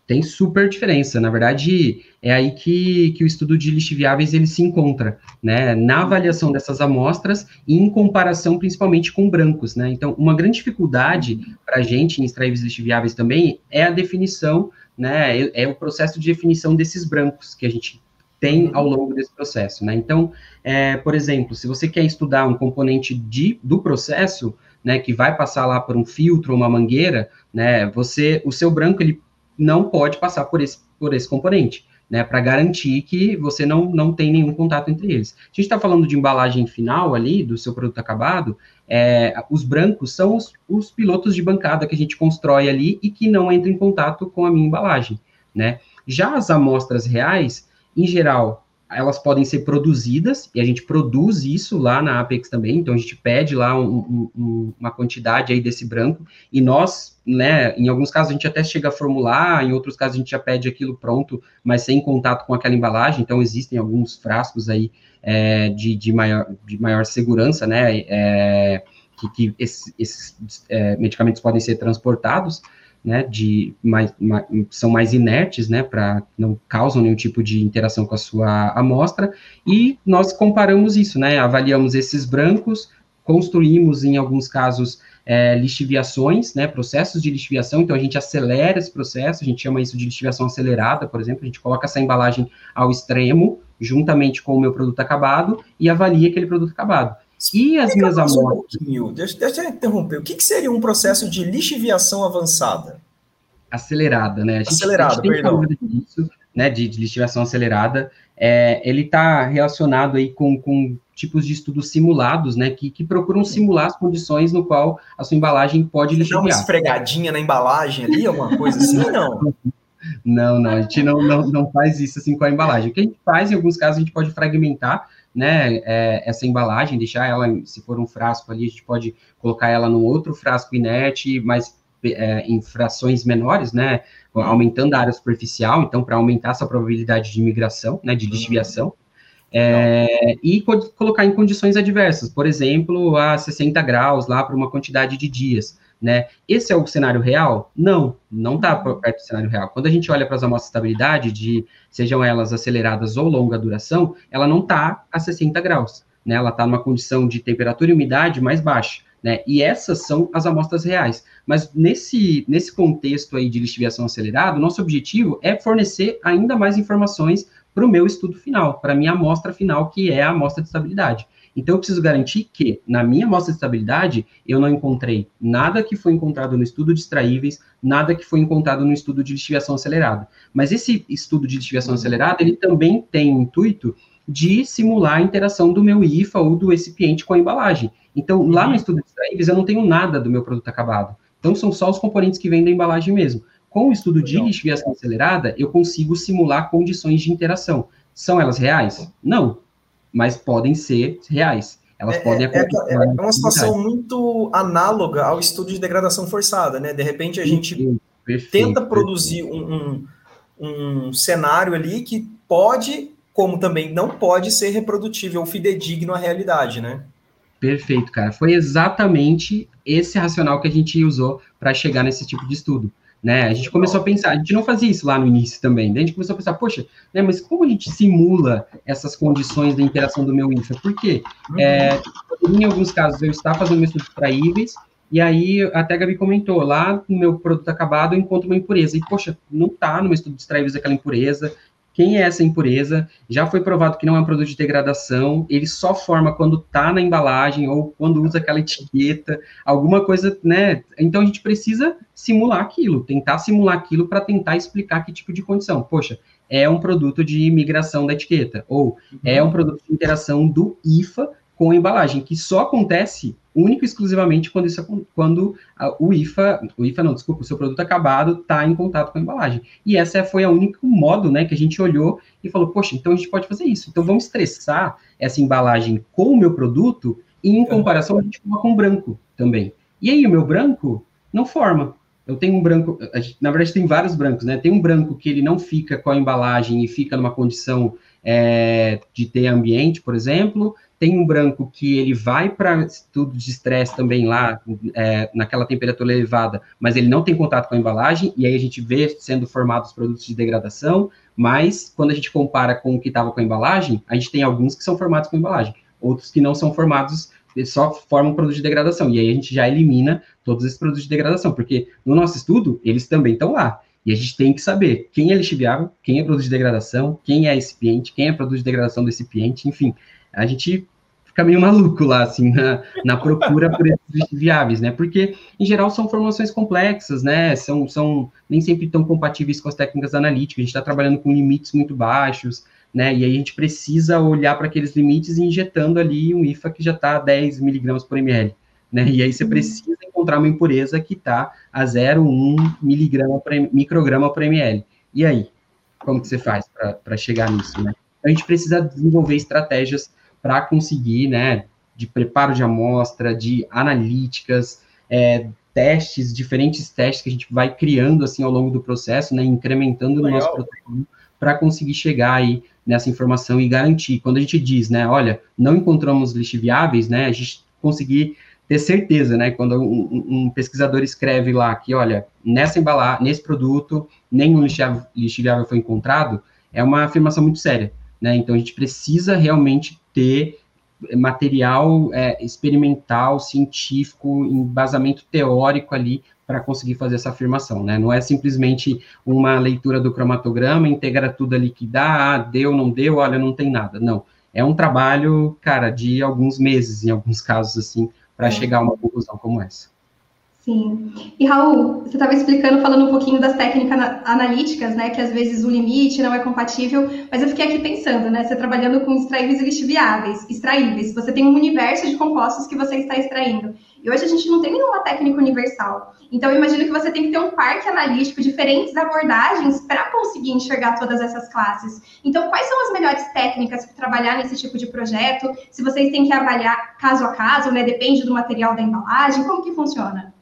Tem super diferença. Na verdade, é aí que, que o estudo de lixiviáveis ele se encontra, né? Na avaliação dessas amostras e em comparação principalmente com brancos, né? Então, uma grande dificuldade para a gente em extraíveis lixiviáveis também é a definição, né? É, é, o processo de definição desses brancos que a gente tem ao longo desse processo, né? Então, é, por exemplo, se você quer estudar um componente de, do processo, né, que vai passar lá por um filtro ou uma mangueira, né, você, o seu branco, ele não pode passar por esse, por esse componente, né, para garantir que você não, não tem nenhum contato entre eles. A gente está falando de embalagem final ali, do seu produto acabado, é, os brancos são os, os, pilotos de bancada que a gente constrói ali e que não entram em contato com a minha embalagem, né. Já as amostras reais, em geral, elas podem ser produzidas, e a gente produz isso lá na Apex também, então a gente pede lá um, um, uma quantidade aí desse branco, e nós, né, em alguns casos a gente até chega a formular, em outros casos a gente já pede aquilo pronto, mas sem contato com aquela embalagem, então existem alguns frascos aí é, de, de, maior, de maior segurança, né, é, que, que esses, esses é, medicamentos podem ser transportados, né, de mais, mais, são mais inertes, né, para não causam nenhum tipo de interação com a sua amostra, e nós comparamos isso, né, avaliamos esses brancos, construímos em alguns casos é, lixiviações, né, processos de lixiviação, então a gente acelera esse processo, a gente chama isso de lixiviação acelerada, por exemplo, a gente coloca essa embalagem ao extremo, juntamente com o meu produto acabado, e avalia aquele produto acabado. E as minhas amostras. Um deixa, deixa eu interromper. O que, que, seria um processo de lixiviação avançada? Acelerada, né? A gente, acelerada, a gente perdão. Disso, né, de, de lixiviação acelerada. É, ele está relacionado aí com, com tipos de estudos simulados, né, que, que procuram simular as condições no qual a sua embalagem pode lixiviar. Dá uma esfregadinha na embalagem ali, alguma coisa assim, [LAUGHS] não? Não, não, a gente não, não, não faz isso assim com a embalagem. O que a gente faz, em alguns casos, a gente pode fragmentar né, é, essa embalagem, deixar ela, se for um frasco ali, a gente pode colocar ela num outro frasco inerte, mas é, em frações menores, né, aumentando a área superficial, então, para aumentar essa probabilidade de migração, né, de desviação, é, e colocar em condições adversas, por exemplo, a 60 graus lá para uma quantidade de dias né? Esse é o cenário real? Não, não está perto do cenário real. Quando a gente olha para as amostras de estabilidade, de sejam elas aceleradas ou longa duração, ela não está a 60 graus, né? Ela está numa condição de temperatura e umidade mais baixa. Né? E essas são as amostras reais. Mas nesse, nesse contexto aí de lixiviação acelerada, o nosso objetivo é fornecer ainda mais informações para o meu estudo final, para a minha amostra final, que é a amostra de estabilidade. Então, eu preciso garantir que, na minha amostra de estabilidade, eu não encontrei nada que foi encontrado no estudo de extraíveis, nada que foi encontrado no estudo de lixiviação acelerada. Mas esse estudo de lixiviação acelerada, ele também tem o intuito de simular a interação do meu IFA ou do recipiente com a embalagem. Então, lá no estudo de extraíveis, eu não tenho nada do meu produto acabado. Então, são só os componentes que vêm da embalagem mesmo. com o estudo de lixiviação acelerada, eu consigo simular condições de interação. São elas reais? Não, mas podem ser reais. Elas é, podem é, é, é uma situação muito análoga ao estudo de degradação forçada, né? De repente a gente perfeito, tenta produzir um, um, um cenário ali que pode, como também não pode ser reprodutível ou fidedigno à realidade, né? Perfeito, cara. Foi exatamente esse racional que a gente usou para chegar nesse tipo de estudo. Né? A gente começou a pensar, a gente não fazia isso lá no início também, daí a gente começou a pensar, poxa, né, mas como a gente simula essas condições da interação do meu IFA? Por quê? Uhum. É, em alguns casos, eu estava fazendo estudo extraíveis, e aí até a Gabi comentou, lá no meu produto acabado eu encontro uma impureza, e poxa, não está no meu estudo de extraíveis aquela impureza, quem é essa impureza, já foi provado que não é um produto de degradação, ele só forma quando está na embalagem ou quando usa aquela etiqueta, alguma coisa, né? Então a gente precisa simular aquilo, tentar simular aquilo para tentar explicar que tipo de condição. Poxa, é um produto de migração da etiqueta, ou é um produto de interação do IFA com a embalagem, que só acontece único e exclusivamente quando, isso, quando a, o IFA, o IFA não, desculpa, o seu produto acabado está em contato com a embalagem. E essa foi a único modo, né, que a gente olhou e falou, poxa, então a gente pode fazer isso. Então vamos estressar essa embalagem com o meu produto e em comparação a gente coloca um branco também. E aí o meu branco não forma. Eu tenho um branco, na verdade tem vários brancos, né? Tem um branco que ele não fica com a embalagem e fica numa condição é, de ter ambiente, por exemplo. Tem um branco que ele vai para estudo de estresse também lá, é, naquela temperatura elevada, mas ele não tem contato com a embalagem, e aí a gente vê sendo formados produtos de degradação, mas quando a gente compara com o que estava com a embalagem, a gente tem alguns que são formados com embalagem, outros que não são formados, só formam produto de degradação, e aí a gente já elimina todos esses produtos de degradação, porque no nosso estudo, eles também estão lá, e a gente tem que saber quem é lixiviável, quem é produto de degradação, quem é recipiente, quem é produto de degradação do recipiente, enfim. A gente fica meio maluco lá, assim, na, na procura por esses viáveis, né? Porque, em geral, são formações complexas, né? São, são nem sempre tão compatíveis com as técnicas analíticas. A gente está trabalhando com limites muito baixos, né? E aí a gente precisa olhar para aqueles limites e injetando ali um IFA que já está a 10 miligramas por ml, né? E aí você uhum. precisa encontrar uma impureza que está a 0,1 miligrama micrograma por ml. E aí? Como que você faz para chegar nisso, né? A gente precisa desenvolver estratégias para conseguir, né, de preparo de amostra, de analíticas, é, testes, diferentes testes que a gente vai criando assim ao longo do processo, né, incrementando no nosso protocolo para conseguir chegar aí nessa informação e garantir. Quando a gente diz, né, olha, não encontramos lixiviáveis, né, a gente conseguir ter certeza, né, quando um, um pesquisador escreve lá que, olha, nessa embalagem, nesse produto, nenhum lixiviável foi encontrado, é uma afirmação muito séria, né, então a gente precisa realmente ter material é, experimental, científico, embasamento teórico ali para conseguir fazer essa afirmação, né? Não é simplesmente uma leitura do cromatograma, integrar tudo ali que dá, ah, deu, não deu, olha, não tem nada. Não. É um trabalho, cara, de alguns meses, em alguns casos, assim, para é. chegar a uma conclusão como essa. Sim. E Raul, você estava explicando, falando um pouquinho das técnicas analíticas, né? Que às vezes o limite não é compatível, mas eu fiquei aqui pensando, né? Você trabalhando com extraíveis e lixiviáveis, extraíveis, você tem um universo de compostos que você está extraindo. E hoje a gente não tem nenhuma técnica universal. Então, eu imagino que você tem que ter um parque analítico, diferentes abordagens para conseguir enxergar todas essas classes. Então, quais são as melhores técnicas para trabalhar nesse tipo de projeto? Se vocês têm que avaliar caso a caso, né? Depende do material da embalagem, como que funciona?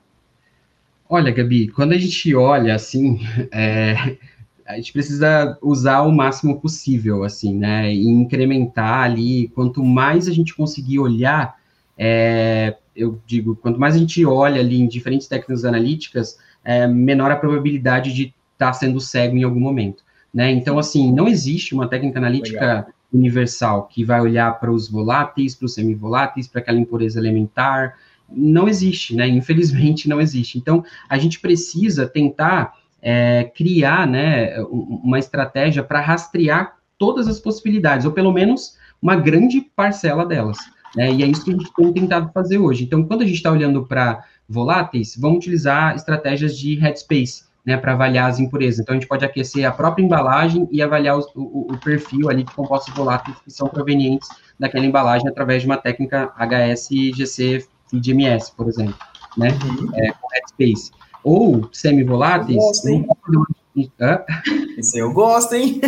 Olha, Gabi, quando a gente olha assim, [LAUGHS] é, a gente precisa usar o máximo possível, assim, né? E incrementar ali. Quanto mais a gente conseguir olhar, é, eu digo, quanto mais a gente olha ali em diferentes técnicas analíticas, é, menor a probabilidade de estar tá sendo cego em algum momento, né? Então, assim, não existe uma técnica analítica Legal. universal que vai olhar para os voláteis, para os semivoláteis, para aquela impureza elementar, não existe, né? Infelizmente não existe. Então, a gente precisa tentar é, criar, né, uma estratégia para rastrear todas as possibilidades, ou pelo menos uma grande parcela delas. Né? E é isso que a gente tem tentado fazer hoje. Então, quando a gente está olhando para voláteis, vamos utilizar estratégias de headspace, né, para avaliar as impurezas. Então, a gente pode aquecer a própria embalagem e avaliar os, o, o, perfil ali de compostos voláteis que são provenientes daquela embalagem através de uma técnica HSGC de MS, por exemplo, né? Uhum. É, com Headspace. ou semivoláteis. Eu gosto, hein?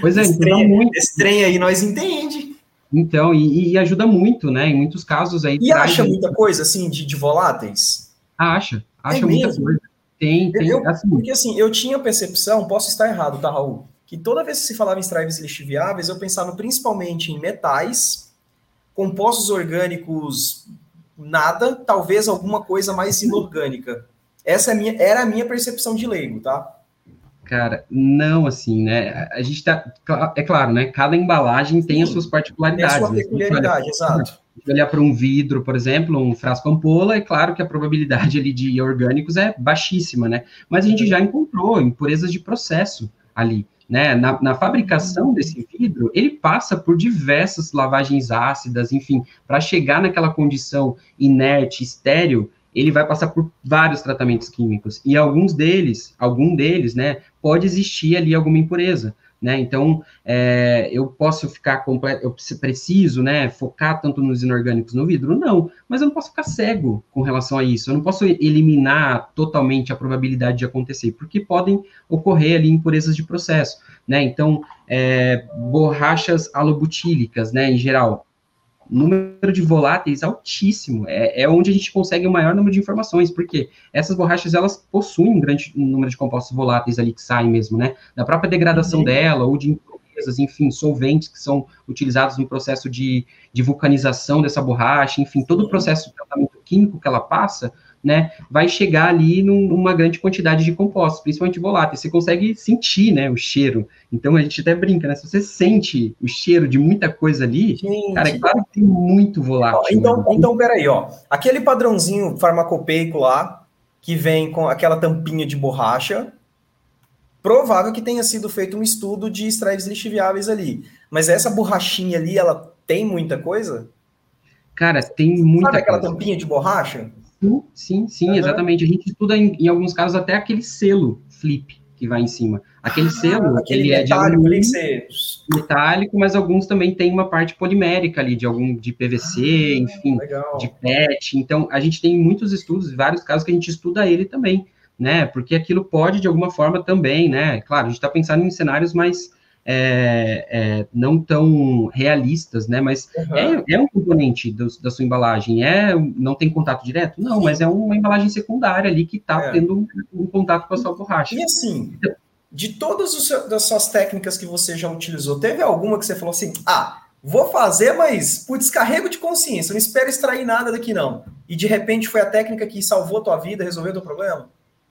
Pois é, esse trem, muito. Esse trem aí nós entende. Então, e, e, ajuda muito, né? Em muitos casos aí. E acha muita coisa, assim, de, de voláteis? Acha, acha é muita mesmo? coisa. Tem, tem. Eu, assim. Porque assim, eu tinha percepção, posso estar errado, tá, Raul? Que toda vez que se falava em extraíveis lixiviáveis, eu pensava principalmente em metais, compostos orgânicos, nada, talvez alguma coisa mais inorgânica. Essa é a minha, era a minha percepção de leigo, tá? Cara, não assim, né? A gente tá. É claro, né? Cada embalagem tem Sim, as suas particularidades. Tem a sua né? peculiaridade, né? exato. olhar para um vidro, por exemplo, um frasco ampola, é claro que a probabilidade ali de orgânicos é baixíssima, né? Mas a gente já encontrou impurezas de processo ali. Né, na, na, fabricação desse vidro, ele passa por diversas lavagens ácidas, enfim, para chegar naquela condição inerte, estéreo, ele vai passar por vários tratamentos químicos e alguns deles, algum deles, né, pode existir ali alguma impureza, né? Então, é, eu posso ficar completo, eu preciso, né, focar tanto nos inorgânicos no vidro? Não, mas eu não posso ficar cego com relação a isso. Eu não posso eliminar totalmente a probabilidade de acontecer, porque podem ocorrer ali impurezas de processo, né? Então, é, borrachas alobutílicas, né, em geral, número de voláteis altíssimo. É, é onde a gente consegue o maior número de informações, porque essem borrachas elas possuem um grande número de compostos voláteis ali que saem mesmo, né? Da própria degradação uhum. dela ou de impurezas, enfim, solventes que são utilizados no processo de, de vulcanização dessa borracha, enfim, todo o processo de tratamento químico que ela passa né, vai chegar ali numa grande quantidade de compostos, principalmente voláteis. Você consegue sentir, né, o cheiro. Então a gente até brinca, né? Se você sente o cheiro de muita coisa ali, gente. cara, é claro que tem muito volátil. Então, né? então peraí, ó. Aquele padrãozinho farmacopeico lá, que vem com aquela tampinha de borracha, provável que tenha sido feito um estudo de extraíveis lixiviáveis ali. Mas essa borrachinha ali, ela tem muita coisa? Cara, tem muita Sabe aquela coisa. tampinha de borracha? Sim, sim, sim, uhum. exatamente. A gente estuda, em, em, alguns casos, até aquele selo flip que vai em cima. Aquele ah, selo, aquele ele é de alumínio, metálico, mas alguns também tem uma parte polimérica ali, de algum de PVC, ah, enfim, legal. de PET. Então, a gente tem muitos estudos, vários casos que a gente estuda ele também, né? Porque aquilo pode, de alguma forma, também, né? Claro, a gente está pensando em cenários mais é, é, não tão realistas, né? Mas uhum. é, um componente do, da sua embalagem. É, não tem contato direto? Não, Sim. mas é uma embalagem secundária ali que está é. tendo um, um, contato com a sua borracha. E assim, de todas as suas técnicas que você já utilizou, teve alguma que você falou assim, ah, vou fazer, mas por descarrego de consciência, não espero extrair nada daqui não. E de repente foi a técnica que salvou a tua vida, resolveu o teu problema?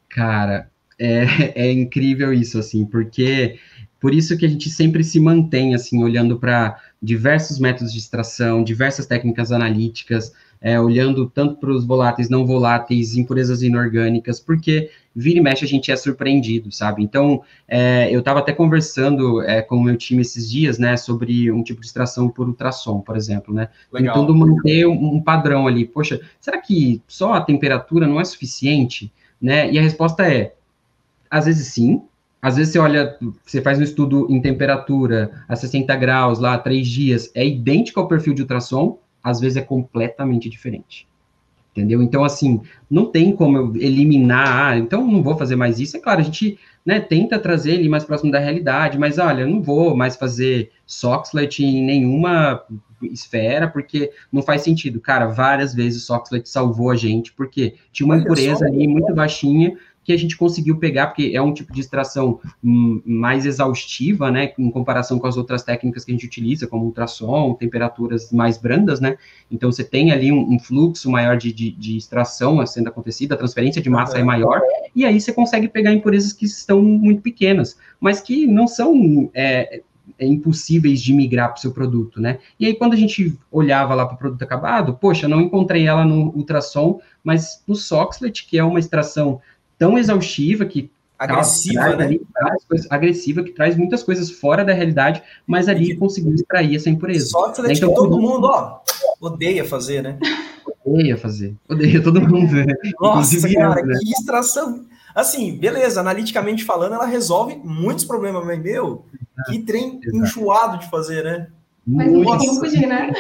Cara, é, [LAUGHS] é incrível isso, assim, porque por isso que a gente sempre se mantém, assim, olhando para diversos métodos de extração, diversas técnicas analíticas, é, olhando tanto para os voláteis, não voláteis, impurezas inorgânicas, porque vira e mexe a gente é surpreendido, sabe? Então, é, eu estava até conversando é, com o meu time esses dias, né, sobre um tipo de extração por ultrassom, por exemplo, né? Legal. Tentando manter um, um padrão ali. Poxa, será que só a temperatura não é suficiente? Né? E a resposta é, às vezes sim, às vezes você olha, você faz um estudo em temperatura a 60 graus lá, três dias, é idêntico ao perfil de ultrassom, às vezes é completamente diferente. Entendeu? Então, assim, não tem como eu eliminar, ah, então não vou fazer mais isso. É claro, a gente né, tenta trazer ele mais próximo da realidade, mas olha, não vou mais fazer Soxlet em nenhuma esfera, porque não faz sentido. Cara, várias vezes o Soxlet salvou a gente, porque tinha uma impureza ali muito baixinha, que a gente conseguiu pegar, porque é um tipo de extração hum, mais exaustiva, né, em comparação com as outras técnicas que a gente utiliza, como ultrassom, temperaturas mais brandas, né, então você tem ali um, um fluxo maior de, de, de, extração sendo acontecida, a transferência de massa é maior, e aí você consegue pegar impurezas que estão muito pequenas, mas que não são é, é impossíveis de migrar para o seu produto, né? E aí, quando a gente olhava lá para o produto acabado, poxa, não encontrei ela no ultrassom, mas no Soxlet, que é uma extração tão exaustiva que agressiva, né? coisas, agressiva que traz muitas coisas fora da realidade, mas ali conseguiu extrair essa impureza. Só que né? então, todo mundo, ó, odeia fazer, né? Odeia fazer, odeia todo mundo. Né? [LAUGHS] Nossa, cara, né? que extração. Assim, beleza, analiticamente falando, ela resolve muitos problemas, mas meu, que trem Exato. enjoado de fazer, né? Mas não tem fugir, né?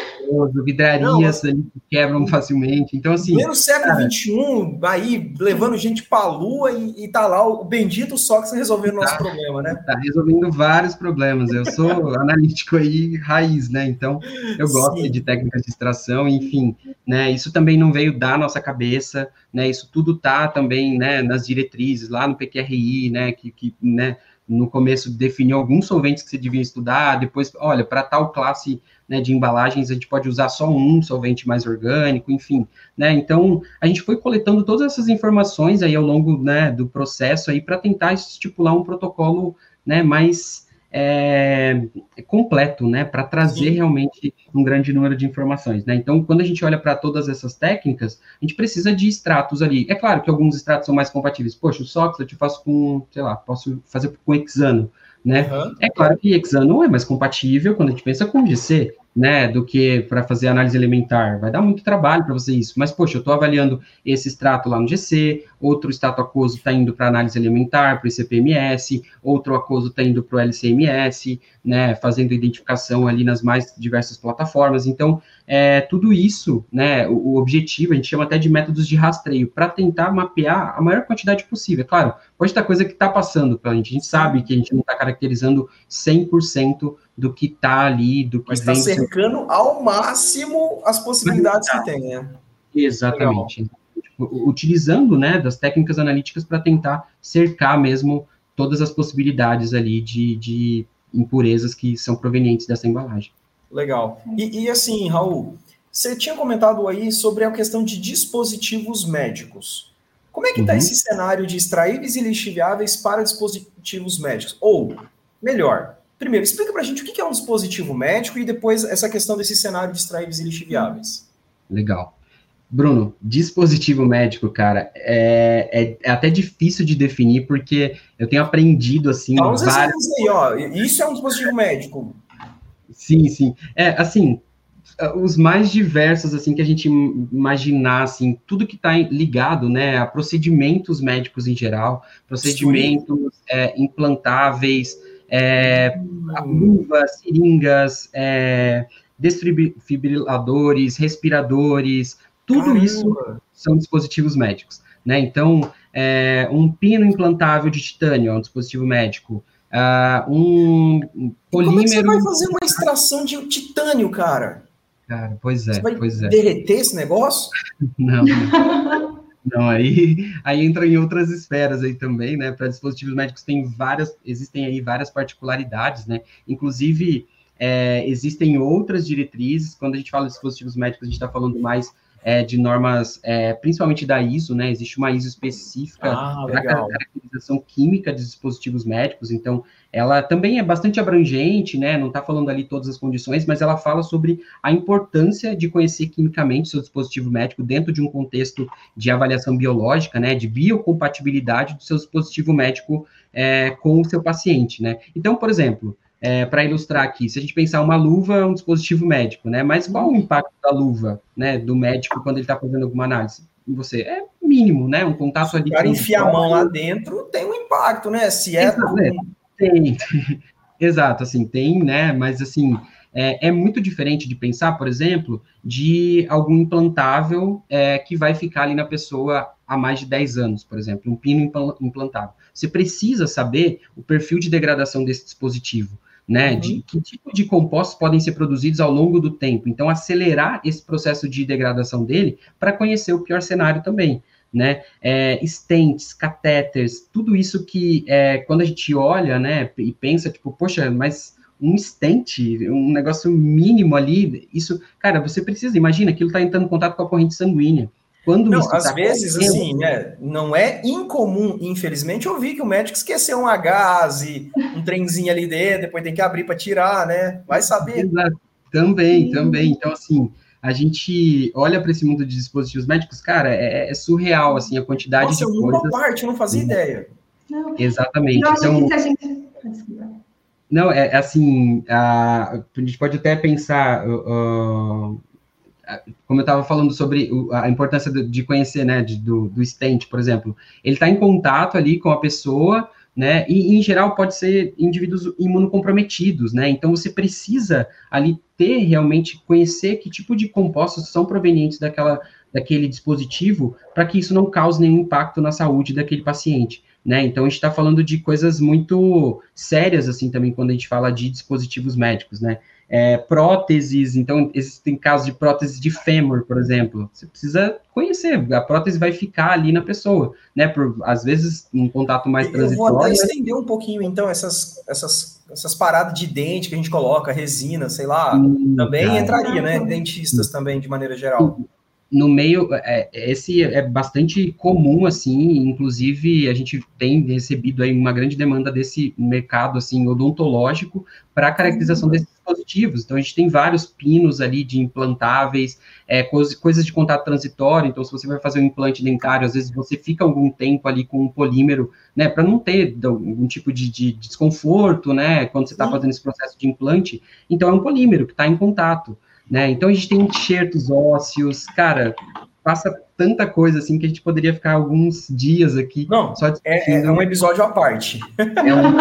Vidrarias ali que quebram facilmente. Então, assim. No século XXI, aí levando gente para a Lua e, e tá lá o bendito Sox resolvendo o nosso tá, problema, né? Tá resolvendo vários problemas. Eu sou [LAUGHS] analítico aí, raiz, né? Então, eu gosto Sim. de técnicas de extração, enfim, né? Isso também não veio da nossa cabeça, né? Isso tudo tá também, né, nas diretrizes, lá no PQRI, né? Que, que né? No começo definiu alguns solventes que você devia estudar, depois, olha, para tal classe né, de embalagens a gente pode usar só um solvente mais orgânico, enfim, né, então a gente foi coletando todas essas informações aí ao longo, né, do processo aí para tentar estipular um protocolo, né, mais é, completo, né, para trazer Sim. realmente um grande número de informações, né? Então, quando a gente olha para todas essas técnicas, a gente precisa de extratos ali. É claro que alguns extratos são mais compatíveis. Poxa, o SOX eu te faço com, sei lá, posso fazer com Hexano, né? Uhum. É claro que Hexano é mais compatível quando a gente pensa com GC, né, do que para fazer análise elementar. Vai dar muito trabalho para você isso. Mas, poxa, eu estou avaliando esse extrato lá no GC, outro extrato aquoso está indo para análise elementar, para o ICPMS, outro aquoso está indo para o LCMS, né, fazendo identificação ali nas mais diversas plataformas. Então, é, tudo isso, né, o, o objetivo, a gente chama até de métodos de rastreio, para tentar mapear a maior quantidade possível. Claro, pode estar coisa que está passando para a gente, a gente sabe que a gente não está caracterizando 100% do que está ali, do que Mas está cercando ao máximo as possibilidades que tem, né? Exatamente. Tipo, utilizando, né, das técnicas analíticas para tentar cercar mesmo todas as possibilidades ali de, de impurezas que são provenientes dessa embalagem. Legal. E, e, assim, Raul, você tinha comentado aí sobre a questão de dispositivos médicos. Como é que está uhum. esse cenário de extraíveis e lixiviáveis para dispositivos médicos? Ou, melhor, Primeiro, explica para a gente o que é um dispositivo médico e depois essa questão desse cenário de extraíveis e lixiviáveis. Legal. Bruno, dispositivo médico, cara, é, é, é, até difícil de definir, porque eu tenho aprendido, assim, Dá uns vários... aí, ó, isso é um dispositivo médico. Sim, sim. É, assim, os mais diversos, assim, que a gente imaginar, assim, tudo que está ligado, né, a procedimentos médicos em geral, procedimentos é, implantáveis, é, luvas, seringas, é, desfibriladores, respiradores, tudo Caramba. isso são dispositivos médicos. Né? Então, é, um pino implantável de titânio é um dispositivo médico. Uh, um polímero. Como é que você vai fazer uma extração de titânio, cara? Cara, pois é. Você vai pois é. derreter esse negócio? [LAUGHS] Não. Não, aí, [LAUGHS] aí entra em outras esferas aí também, né? Para dispositivos médicos tem várias, existem aí várias particularidades, né? Inclusive, é, existem outras diretrizes, quando a gente fala de dispositivos médicos, a gente está falando mais é, de normas, é, principalmente da ISO, né? Existe uma ISO específica ah, para caracterização química de dispositivos médicos, então ela também é bastante abrangente, né? Não está falando ali todas as condições, mas ela fala sobre a importância de conhecer quimicamente seu dispositivo médico dentro de um contexto de avaliação biológica, né? De biocompatibilidade do seu dispositivo médico é, com o seu paciente, né? Então, por exemplo, é, para ilustrar aqui, se a gente pensar uma luva é um dispositivo médico, né? Mas qual o impacto da luva, né, do médico quando ele está fazendo alguma análise? Em você é mínimo, né? Um contato ali. Para enfiar a mão lá dentro tem um impacto, né? Se é. Exato, é, tem. [LAUGHS] Exato, assim, tem, né? Mas assim. É, é, muito diferente de pensar, por exemplo, de algum implantável é, que vai ficar ali na pessoa há mais de 10 anos, por exemplo, um pino implantável. Você precisa saber o perfil de degradação desse dispositivo né? Uhum. De que tipo de compostos podem ser produzidos ao longo do tempo. Então, acelerar esse processo de degradação dele para conhecer o pior cenário também. Né, é, stents, catéteres, tudo isso que é, quando a gente olha, né, e pensa, tipo, poxa, mas um stent, um negócio mínimo ali, isso, cara, você precisa, imagina, aquilo está entrando em contato com a corrente sanguínea, quando não, às tá vezes, assim, né, não é incomum, infelizmente, ouvir que o médico esqueceu uma gase, um trenzinho ali dentro, depois tem que abrir para tirar, né? Vai saber. Exato. Também, também. Então, assim, a gente olha para esse mundo de dispositivos médicos, cara, é, é surreal, assim, a quantidade Nossa, de coisas. Uma parte, eu não fazia ideia. Não. Exatamente. Eu então, que se a gente... Não, é, é assim, a, a gente pode até pensar, uh, como eu estava falando sobre a importância de conhecer, né, de, do, do stent, por exemplo, ele está em contato ali com a pessoa, né? E em geral pode ser indivíduos imunocomprometidos, né? Então você precisa ali ter realmente conhecer que tipo de compostos são provenientes daquela daquele dispositivo para que isso não cause nenhum impacto na saúde daquele paciente. Né? Então a gente está falando de coisas muito sérias assim também quando a gente fala de dispositivos médicos, né? É, próteses, então existem casos de prótese de fêmur, por exemplo. Você precisa conhecer, a prótese vai ficar ali na pessoa, né? Por às vezes um contato mais Eu transitório. vou até estender um pouquinho então essas essas essas paradas de dente que a gente coloca, resina, sei lá, hum, também cara. entraria, né? Dentistas também de maneira geral no meio, é, esse é bastante comum, assim, inclusive a gente tem recebido aí uma grande demanda desse mercado, assim, odontológico para a caracterização uhum. desses dispositivos. Então, a gente tem vários pinos ali de implantáveis, é, coisas de contato transitório, então, se você vai fazer um implante dentário, às vezes você fica algum tempo ali com um polímero, né, para não ter algum tipo de, de, desconforto, né, quando você está fazendo esse processo de implante. Então, é um polímero que está em contato. Né? Então a gente tem enxertos ósseos, cara, passa tanta coisa assim que a gente poderia ficar alguns dias aqui. Não, só é, é, um episódio à parte. [LAUGHS] É um,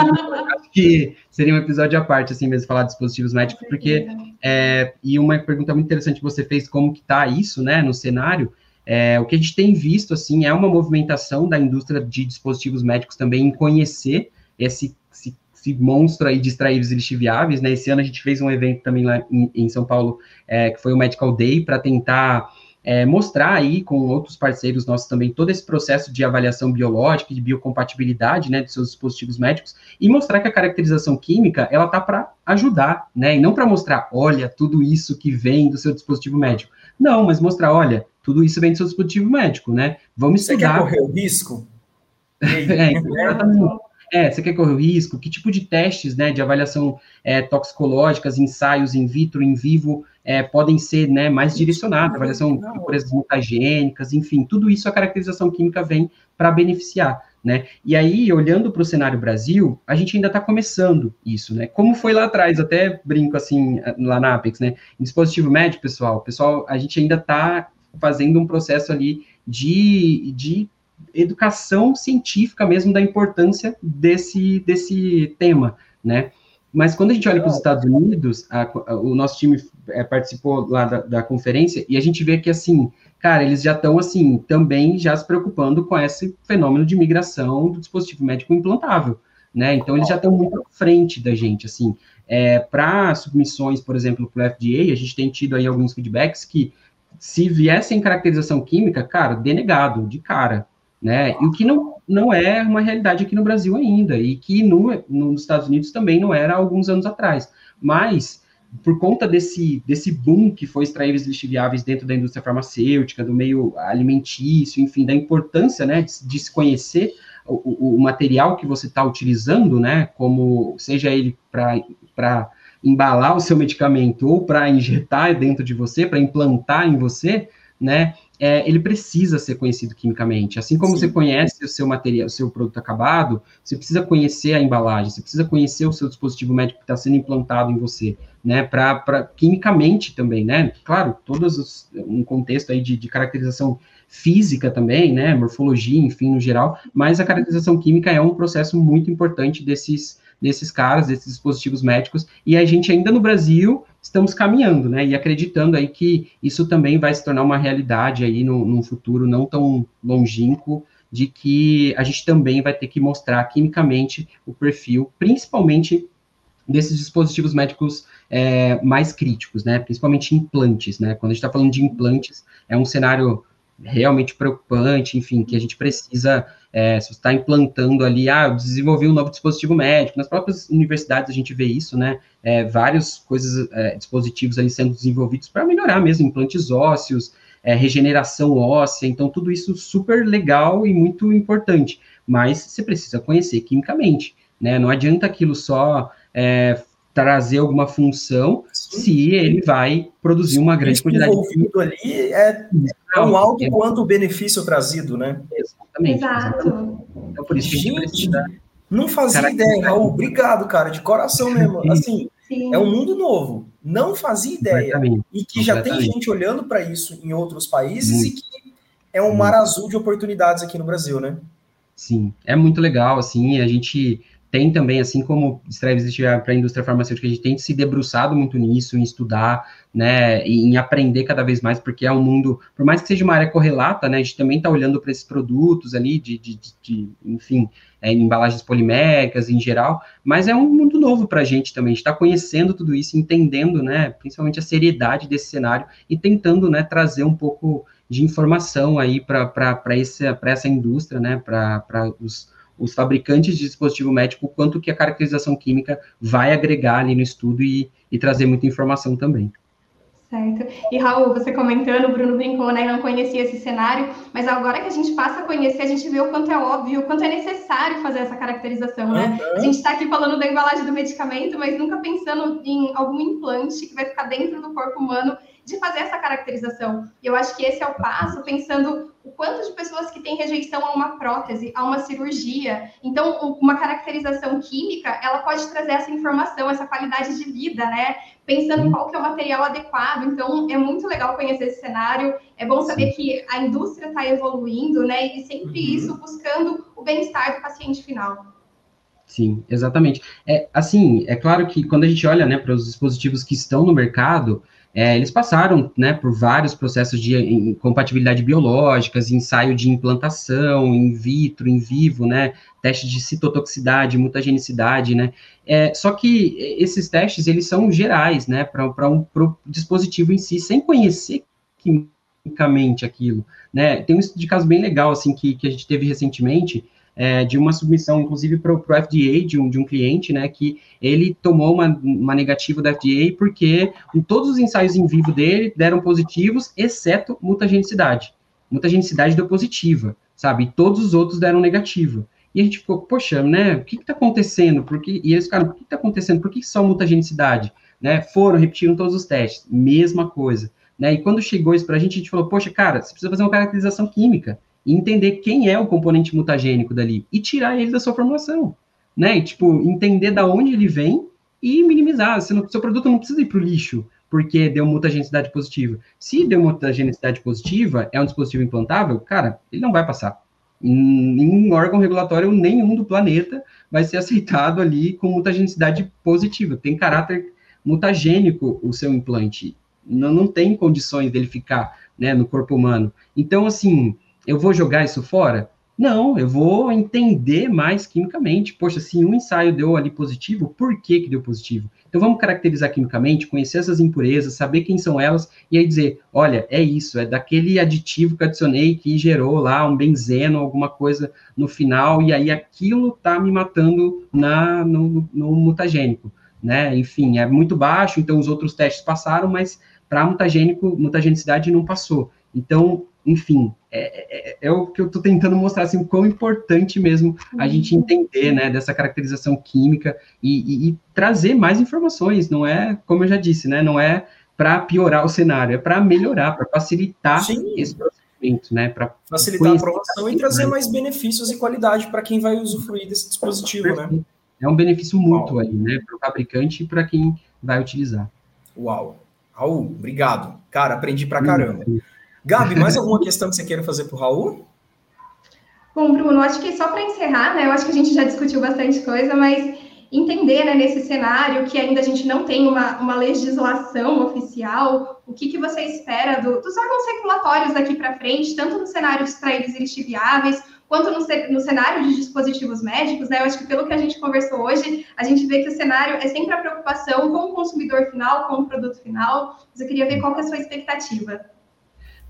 acho que seria um episódio à parte, assim mesmo, falar de dispositivos médicos, porque é, e uma pergunta muito interessante que você fez, como que tá isso, né, no cenário, é, o que a gente tem visto, assim, é uma movimentação da indústria de dispositivos médicos também em conhecer esse, esse esse monstro aí de extraíveis e lixiviáveis, né? Esse ano a gente fez um evento também lá em, em São Paulo, é, que foi o Medical Day, para tentar é, mostrar aí com outros parceiros nossos também todo esse processo de avaliação biológica, de biocompatibilidade, né, dos seus dispositivos médicos, e mostrar que a caracterização química, ela tá para ajudar, né, e não para mostrar, olha, tudo isso que vem do seu dispositivo médico. Não, mas mostrar, olha, tudo isso vem do seu dispositivo médico, né? Vamos estudar. Você quer correr o risco? [LAUGHS] é, exatamente. É, você quer correr o risco? Que tipo de testes, né, de avaliação é, toxicológicas, ensaios in vitro, in vivo, é, podem ser, né, mais direcionados, avaliação de impurezas mutagênicas, enfim, tudo isso a caracterização química vem para beneficiar, né? E aí, olhando para o cenário Brasil, a gente ainda está começando isso, né? Como foi lá atrás, até brinco assim, lá na Apex, né? Em dispositivo médico, pessoal, pessoal, a gente ainda está fazendo um processo ali de, de educação científica mesmo da importância desse, desse tema, né? Mas quando a gente olha para os Estados Unidos, a, a, o nosso time é, participou lá da, da, conferência e a gente vê que, assim, cara, eles já estão, assim, também já se preocupando com esse fenômeno de migração do dispositivo médico implantável, né? Então, eles já estão muito à frente da gente, assim. É, para submissões, por exemplo, para o FDA, a gente tem tido aí alguns feedbacks que, se viessem caracterização química, cara, denegado, de cara, né? E o que não, não é uma realidade aqui no Brasil ainda, e que no, nos Estados Unidos também não era alguns anos atrás. Mas, por conta desse, desse boom que foi extraíveis lixiviáveis dentro da indústria farmacêutica, do meio alimentício, enfim, da importância né, de, de se conhecer o, o, material que você está utilizando, né, como seja ele para embalar o seu medicamento ou para injetar dentro de você, para implantar em você, né, é, ele precisa ser conhecido quimicamente. Assim como Sim. você conhece o seu material, o seu produto acabado, você precisa conhecer a embalagem, você precisa conhecer o seu dispositivo médico que está sendo implantado em você, né? Para quimicamente também, né? Claro, todos os, um contexto aí de, de caracterização física também, né? Morfologia, enfim, no geral, mas a caracterização química é um processo muito importante desses desses caras, desses dispositivos médicos, e a gente ainda no Brasil estamos caminhando, né, e acreditando aí que isso também vai se tornar uma realidade aí no, num futuro não tão longínquo, de que a gente também vai ter que mostrar quimicamente o perfil, principalmente desses dispositivos médicos é, mais críticos, né, principalmente implantes, né, quando a gente está falando de implantes, é um cenário realmente preocupante, enfim, que a gente precisa, é, se está implantando ali, ah, desenvolver um novo dispositivo médico, nas próprias universidades a gente vê isso, né, é, várias coisas, é, dispositivos ali sendo desenvolvidos para melhorar mesmo, implantes ósseos, é, regeneração óssea, então tudo isso super legal e muito importante, mas você precisa conhecer quimicamente, né, não adianta aquilo só é, trazer alguma função Sim. se ele vai produzir uma grande quantidade de ali é tão alto quanto o benefício trazido, né? Exatamente. Exato. Então, por isso Gente, a gente precisa... Não fazia cara, ideia, Raul. Obrigado, cara, de coração mesmo. Assim, Sim. é um mundo novo. Não fazia ideia. E que já tem gente olhando para isso em outros países Muito. e que é um mar azul de oportunidades aqui no Brasil, né? Sim, é muito legal, assim, a gente tem também, assim como extrair para a indústria farmacêutica, a gente tem se debruçado muito nisso, em estudar, né, em aprender cada vez mais, porque é um mundo, por mais que seja uma área correlata, né, a gente também está olhando para esses produtos ali, de, de, de, de enfim, é, embalagens poliméricas em geral, mas é um mundo novo para a gente também, a gente está conhecendo tudo isso, entendendo, né, principalmente a seriedade desse cenário e tentando, né, trazer um pouco de informação aí para essa, essa indústria, né, para os os fabricantes de dispositivo médico, quanto que a caracterização química vai agregar ali no estudo e, e trazer muita informação também. Certo. E Raul, você comentando, o Bruno brincou, né? Não conhecia esse cenário, mas agora que a gente passa a conhecer, a gente vê o quanto é óbvio, o quanto é necessário fazer essa caracterização, né? Uhum. A gente está aqui falando da embalagem do medicamento, mas nunca pensando em algum implante que vai ficar dentro do corpo humano de fazer essa caracterização. E eu acho que esse é o passo, pensando o quanto de pessoas que têm rejeição a uma prótese, a uma cirurgia. Então, uma caracterização química, ela pode trazer essa informação, essa qualidade de vida, né? Pensando em qual que é o material adequado. Então, é muito legal conhecer esse cenário. É bom saber que a indústria está evoluindo, né? E sempre uhum. isso buscando o bem-estar do paciente final. Sim, exatamente. É, assim, é claro que quando a gente olha né, para os dispositivos que estão no mercado, é, eles passaram né, por vários processos de compatibilidade biológicas, ensaio de implantação, in vitro, in vivo, né, teste de citotoxicidade, mutagenicidade, né, é, só que esses testes, eles são gerais, né, para um pro dispositivo em si, sem conhecer quimicamente aquilo, né, tem um de caso bem legal, assim, que, que a gente teve recentemente, é, de uma submissão, inclusive, para o FDA de um, de um cliente, né, que ele tomou uma, uma negativa da FDA porque todos os ensaios em vivo dele deram positivos, exceto mutagenicidade. Mutagenicidade deu positiva, sabe? E todos os outros deram negativa. E a gente ficou, poxa, né, o que está acontecendo? Porque, e eles ficaram, o que está acontecendo? Por que só mutagenicidade? Né, foram, repetiram todos os testes, mesma coisa. Né, e quando chegou isso para a gente, a gente falou, poxa, cara, você precisa fazer uma caracterização química entender quem é o componente mutagênico dali e tirar ele da sua formulação, né? E, tipo, entender da onde ele vem e minimizar. Você não, seu produto não precisa ir para o lixo porque deu mutagenicidade positiva. Se deu mutagenicidade positiva, é um dispositivo implantável, cara, ele não vai passar. Em órgão regulatório nenhum do planeta vai ser [LAUGHS] aceitado ali com mutagenicidade positiva. Tem caráter mutagênico o seu implante. Não, não tem condições dele ficar né, no corpo humano. Então, assim, eu vou jogar isso fora? Não, eu vou entender mais quimicamente. Poxa, se um ensaio deu ali positivo, por que que deu positivo? Então vamos caracterizar quimicamente, conhecer essas impurezas, saber quem são elas e aí dizer, olha, é isso, é daquele aditivo que adicionei que gerou lá um benzeno, alguma coisa no final e aí aquilo tá me matando na no, no mutagênico, né? Enfim, é muito baixo, então os outros testes passaram, mas para mutagênico, mutagenicidade não passou. Então, enfim, é, é, é, o que eu estou tentando mostrar, assim, o quão importante mesmo a uhum. gente entender, né, dessa caracterização química e, e, e, trazer mais informações, não é, como eu já disse, né, não é para piorar o cenário, é para melhorar, para facilitar Sim. esse procedimento, né, para facilitar a aprovação e trazer mais benefícios e qualidade para quem vai usufruir desse dispositivo, né? É um benefício mútuo aí, né, para o fabricante e para quem vai utilizar. Uau! Raul, obrigado. Cara, aprendi pra caramba. Gabi, mais alguma questão que você queira fazer para o Raul? Bom, Bruno, acho que só para encerrar, né? Eu acho que a gente já discutiu bastante coisa, mas entender, né, nesse cenário que ainda a gente não tem uma, uma legislação oficial, o que, que você espera do, dos órgãos regulatórios daqui para frente, tanto no cenário de extraídos e lixiviáveis, quanto no, no, cenário de dispositivos médicos, né? Eu acho que pelo que a gente conversou hoje, a gente vê que o cenário é sempre a preocupação com o consumidor final, com o produto final. Mas eu queria ver qual que é a sua expectativa.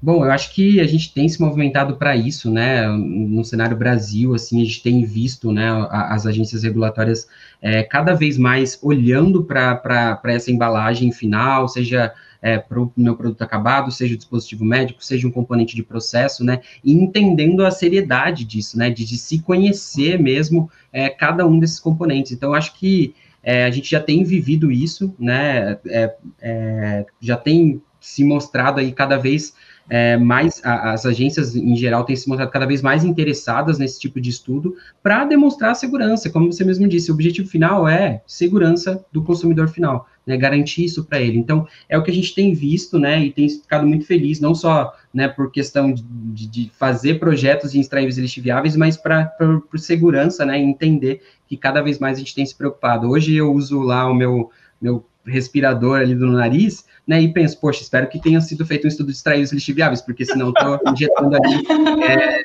Bom, eu acho que a gente tem se movimentado para isso, né? No cenário Brasil, assim, a gente tem visto, né, as agências regulatórias é, cada vez mais olhando para essa embalagem final, seja é, para o meu produto acabado, seja o dispositivo médico, seja um componente de processo, né? E entendendo a seriedade disso, né? De, de se conhecer mesmo é, cada um desses componentes. Então, eu acho que é, a gente já tem vivido isso, né? É, é, já tem se mostrado aí cada vez é, mais a, as agências em geral têm se mostrado cada vez mais interessadas nesse tipo de estudo para demonstrar segurança, como você mesmo disse, o objetivo final é segurança do consumidor final, né, garantir isso para ele. Então, é o que a gente tem visto, né, e tem ficado muito feliz, não só, né, por questão de, de fazer projetos de extraíveis lixiviáveis, mas para por segurança, né, entender que cada vez mais a gente tem se preocupado. Hoje eu uso lá o meu meu respirador ali do nariz, né, e penso, poxa, espero que tenha sido feito um estudo de extraídos lixiviáveis, porque senão estou injetando ali é,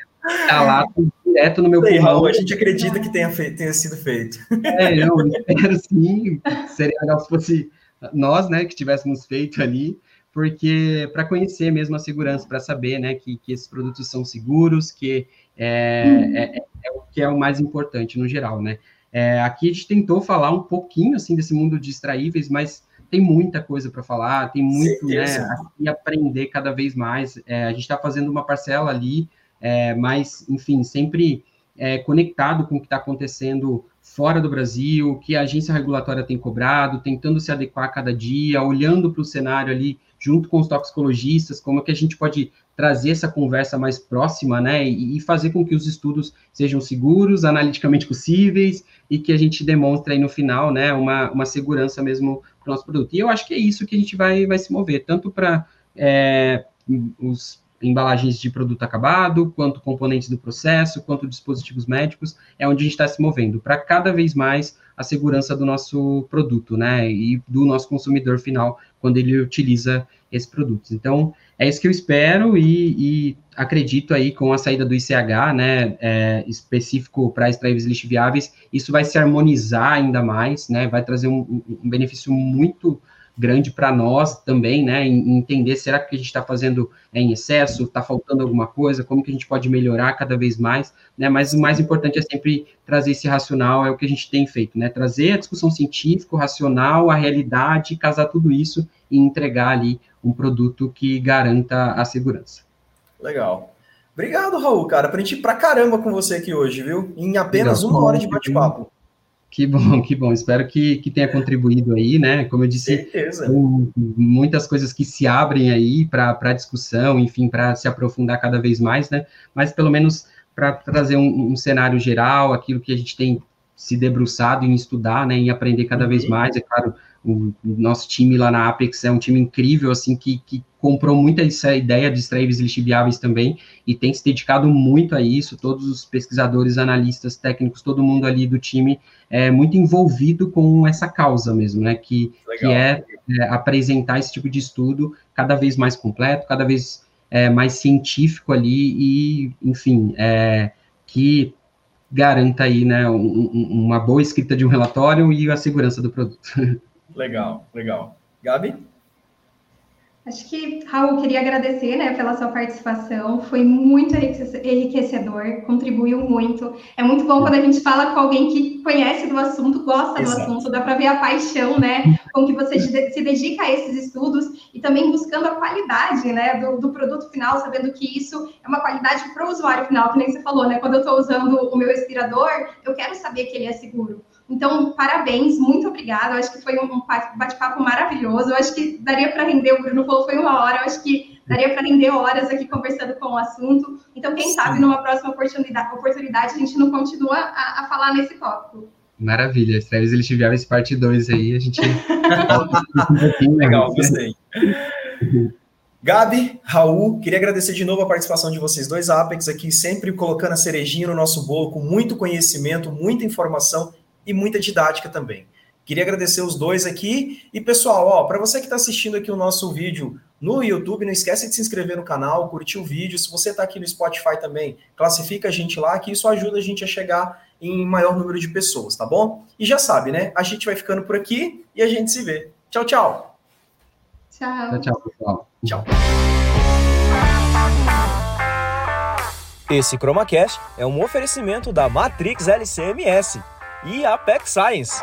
talato direto no meu Sei, pulmão. Raul, a gente acredita que tenha, feito, tenha sido feito. É, eu espero sim, seria legal se fosse nós, né, que tivéssemos feito ali, porque para conhecer mesmo a segurança, para saber, né, que, que esses produtos são seguros, que é, hum. é, é, o que é o mais importante no geral, né. É, aqui a gente tentou falar um pouquinho, assim, desse mundo de extraíveis, mas tem muita coisa para falar, tem muito, né, e aprender cada vez mais. É, a gente está fazendo uma parcela ali, é, mas, enfim, sempre é, conectado com o que está acontecendo fora do Brasil, o que a agência regulatória tem cobrado, tentando se adequar a cada dia, olhando para o cenário ali junto com os toxicologistas, como é que a gente pode trazer essa conversa mais próxima, né, e, fazer com que os estudos sejam seguros, analiticamente possíveis, e que a gente demonstre aí no final, né, uma, uma segurança mesmo o nosso produto. E eu acho que é isso que a gente vai, vai se mover, tanto para é, os embalagens de produto acabado, quanto componentes do processo, quanto dispositivos médicos, é onde a gente está se movendo, para cada vez mais a segurança do nosso produto, né, e do nosso consumidor final, quando ele utiliza esses produtos. Então, é isso que eu espero e, e acredito aí com a saída do ICH, né, é, específico para extraíveis lixiviáveis, isso vai se harmonizar ainda mais, né, vai trazer um, um benefício muito grande para nós também, né, em entender será que a gente está fazendo é, em excesso, está faltando alguma coisa, como que a gente pode melhorar cada vez mais, né, mas o mais importante é sempre trazer esse racional, é o que a gente tem feito, né, trazer a discussão científica, racional, a realidade, casar tudo isso e entregar ali um produto que garanta a segurança. Legal. Obrigado, Raul, cara. Aprendi pra caramba com você aqui hoje, viu? Em apenas Legal. uma hora de bate-papo. Que bom, [LAUGHS] que bom. Espero que, que tenha contribuído aí, né? Como eu disse, muitas coisas que se abrem aí para discussão, enfim, para se aprofundar cada vez mais, né? Mas pelo menos para trazer um, um, cenário geral, aquilo que a gente tem se debruçado em estudar, né? Em aprender cada uhum. vez mais. É claro, o, nosso time lá na Apex é um time incrível, assim, que, que comprou muito essa ideia de extraíveis lixiviáveis também e tem se dedicado muito a isso. Todos os pesquisadores, analistas, técnicos, todo mundo ali do time é muito envolvido com essa causa mesmo, né? Que, que é, é, apresentar esse tipo de estudo cada vez mais completo, cada vez é, mais científico ali e, enfim, é, que garanta aí, né, um, uma boa escrita de um relatório e a segurança do produto. [LAUGHS] Legal, legal. Gabi? Acho que, Raul, queria agradecer né, pela sua participação, foi muito enriquecedor, contribuiu muito. É muito bom quando a gente fala com alguém que conhece do assunto, gosta Exato. do assunto, dá para ver a paixão né, com que você se dedica a esses estudos e também buscando a qualidade né, do, do produto final, sabendo que isso é uma qualidade para o usuário final, que nem você falou, né? Quando eu estou usando o meu respirador, eu quero saber que ele é seguro. Então, parabéns, muito obrigada. Eu acho que foi um bate-papo maravilhoso. Eu acho que daria para render, o Bruno falou foi uma hora, eu acho que daria para render horas aqui conversando com o assunto. Então, quem Sim. sabe numa próxima oportunidade, oportunidade a gente não continua a, a falar nesse tópico. Maravilha, Estrelas Elitiviáveis parte 2 aí, a gente [LAUGHS] Legal, gostei. Gabi, Raul, queria agradecer de novo a participação de vocês dois, Apex aqui, sempre colocando a cerejinha no nosso bolo, com muito conhecimento, muita informação e muita didática também. Queria agradecer os dois aqui. E, pessoal, ó, para você que está assistindo aqui o nosso vídeo no YouTube, não esquece de se inscrever no canal, curtir o vídeo. Se você está aqui no Spotify também, classifica a gente lá, que isso ajuda a gente a chegar em maior número de pessoas, tá bom? E já sabe, né? A gente vai ficando por aqui e a gente se vê. Tchau, tchau. Tchau. Tchau, tchau pessoal. Tchau. Esse ChromaCast é um oferecimento da Matrix LCMS e Apex Science.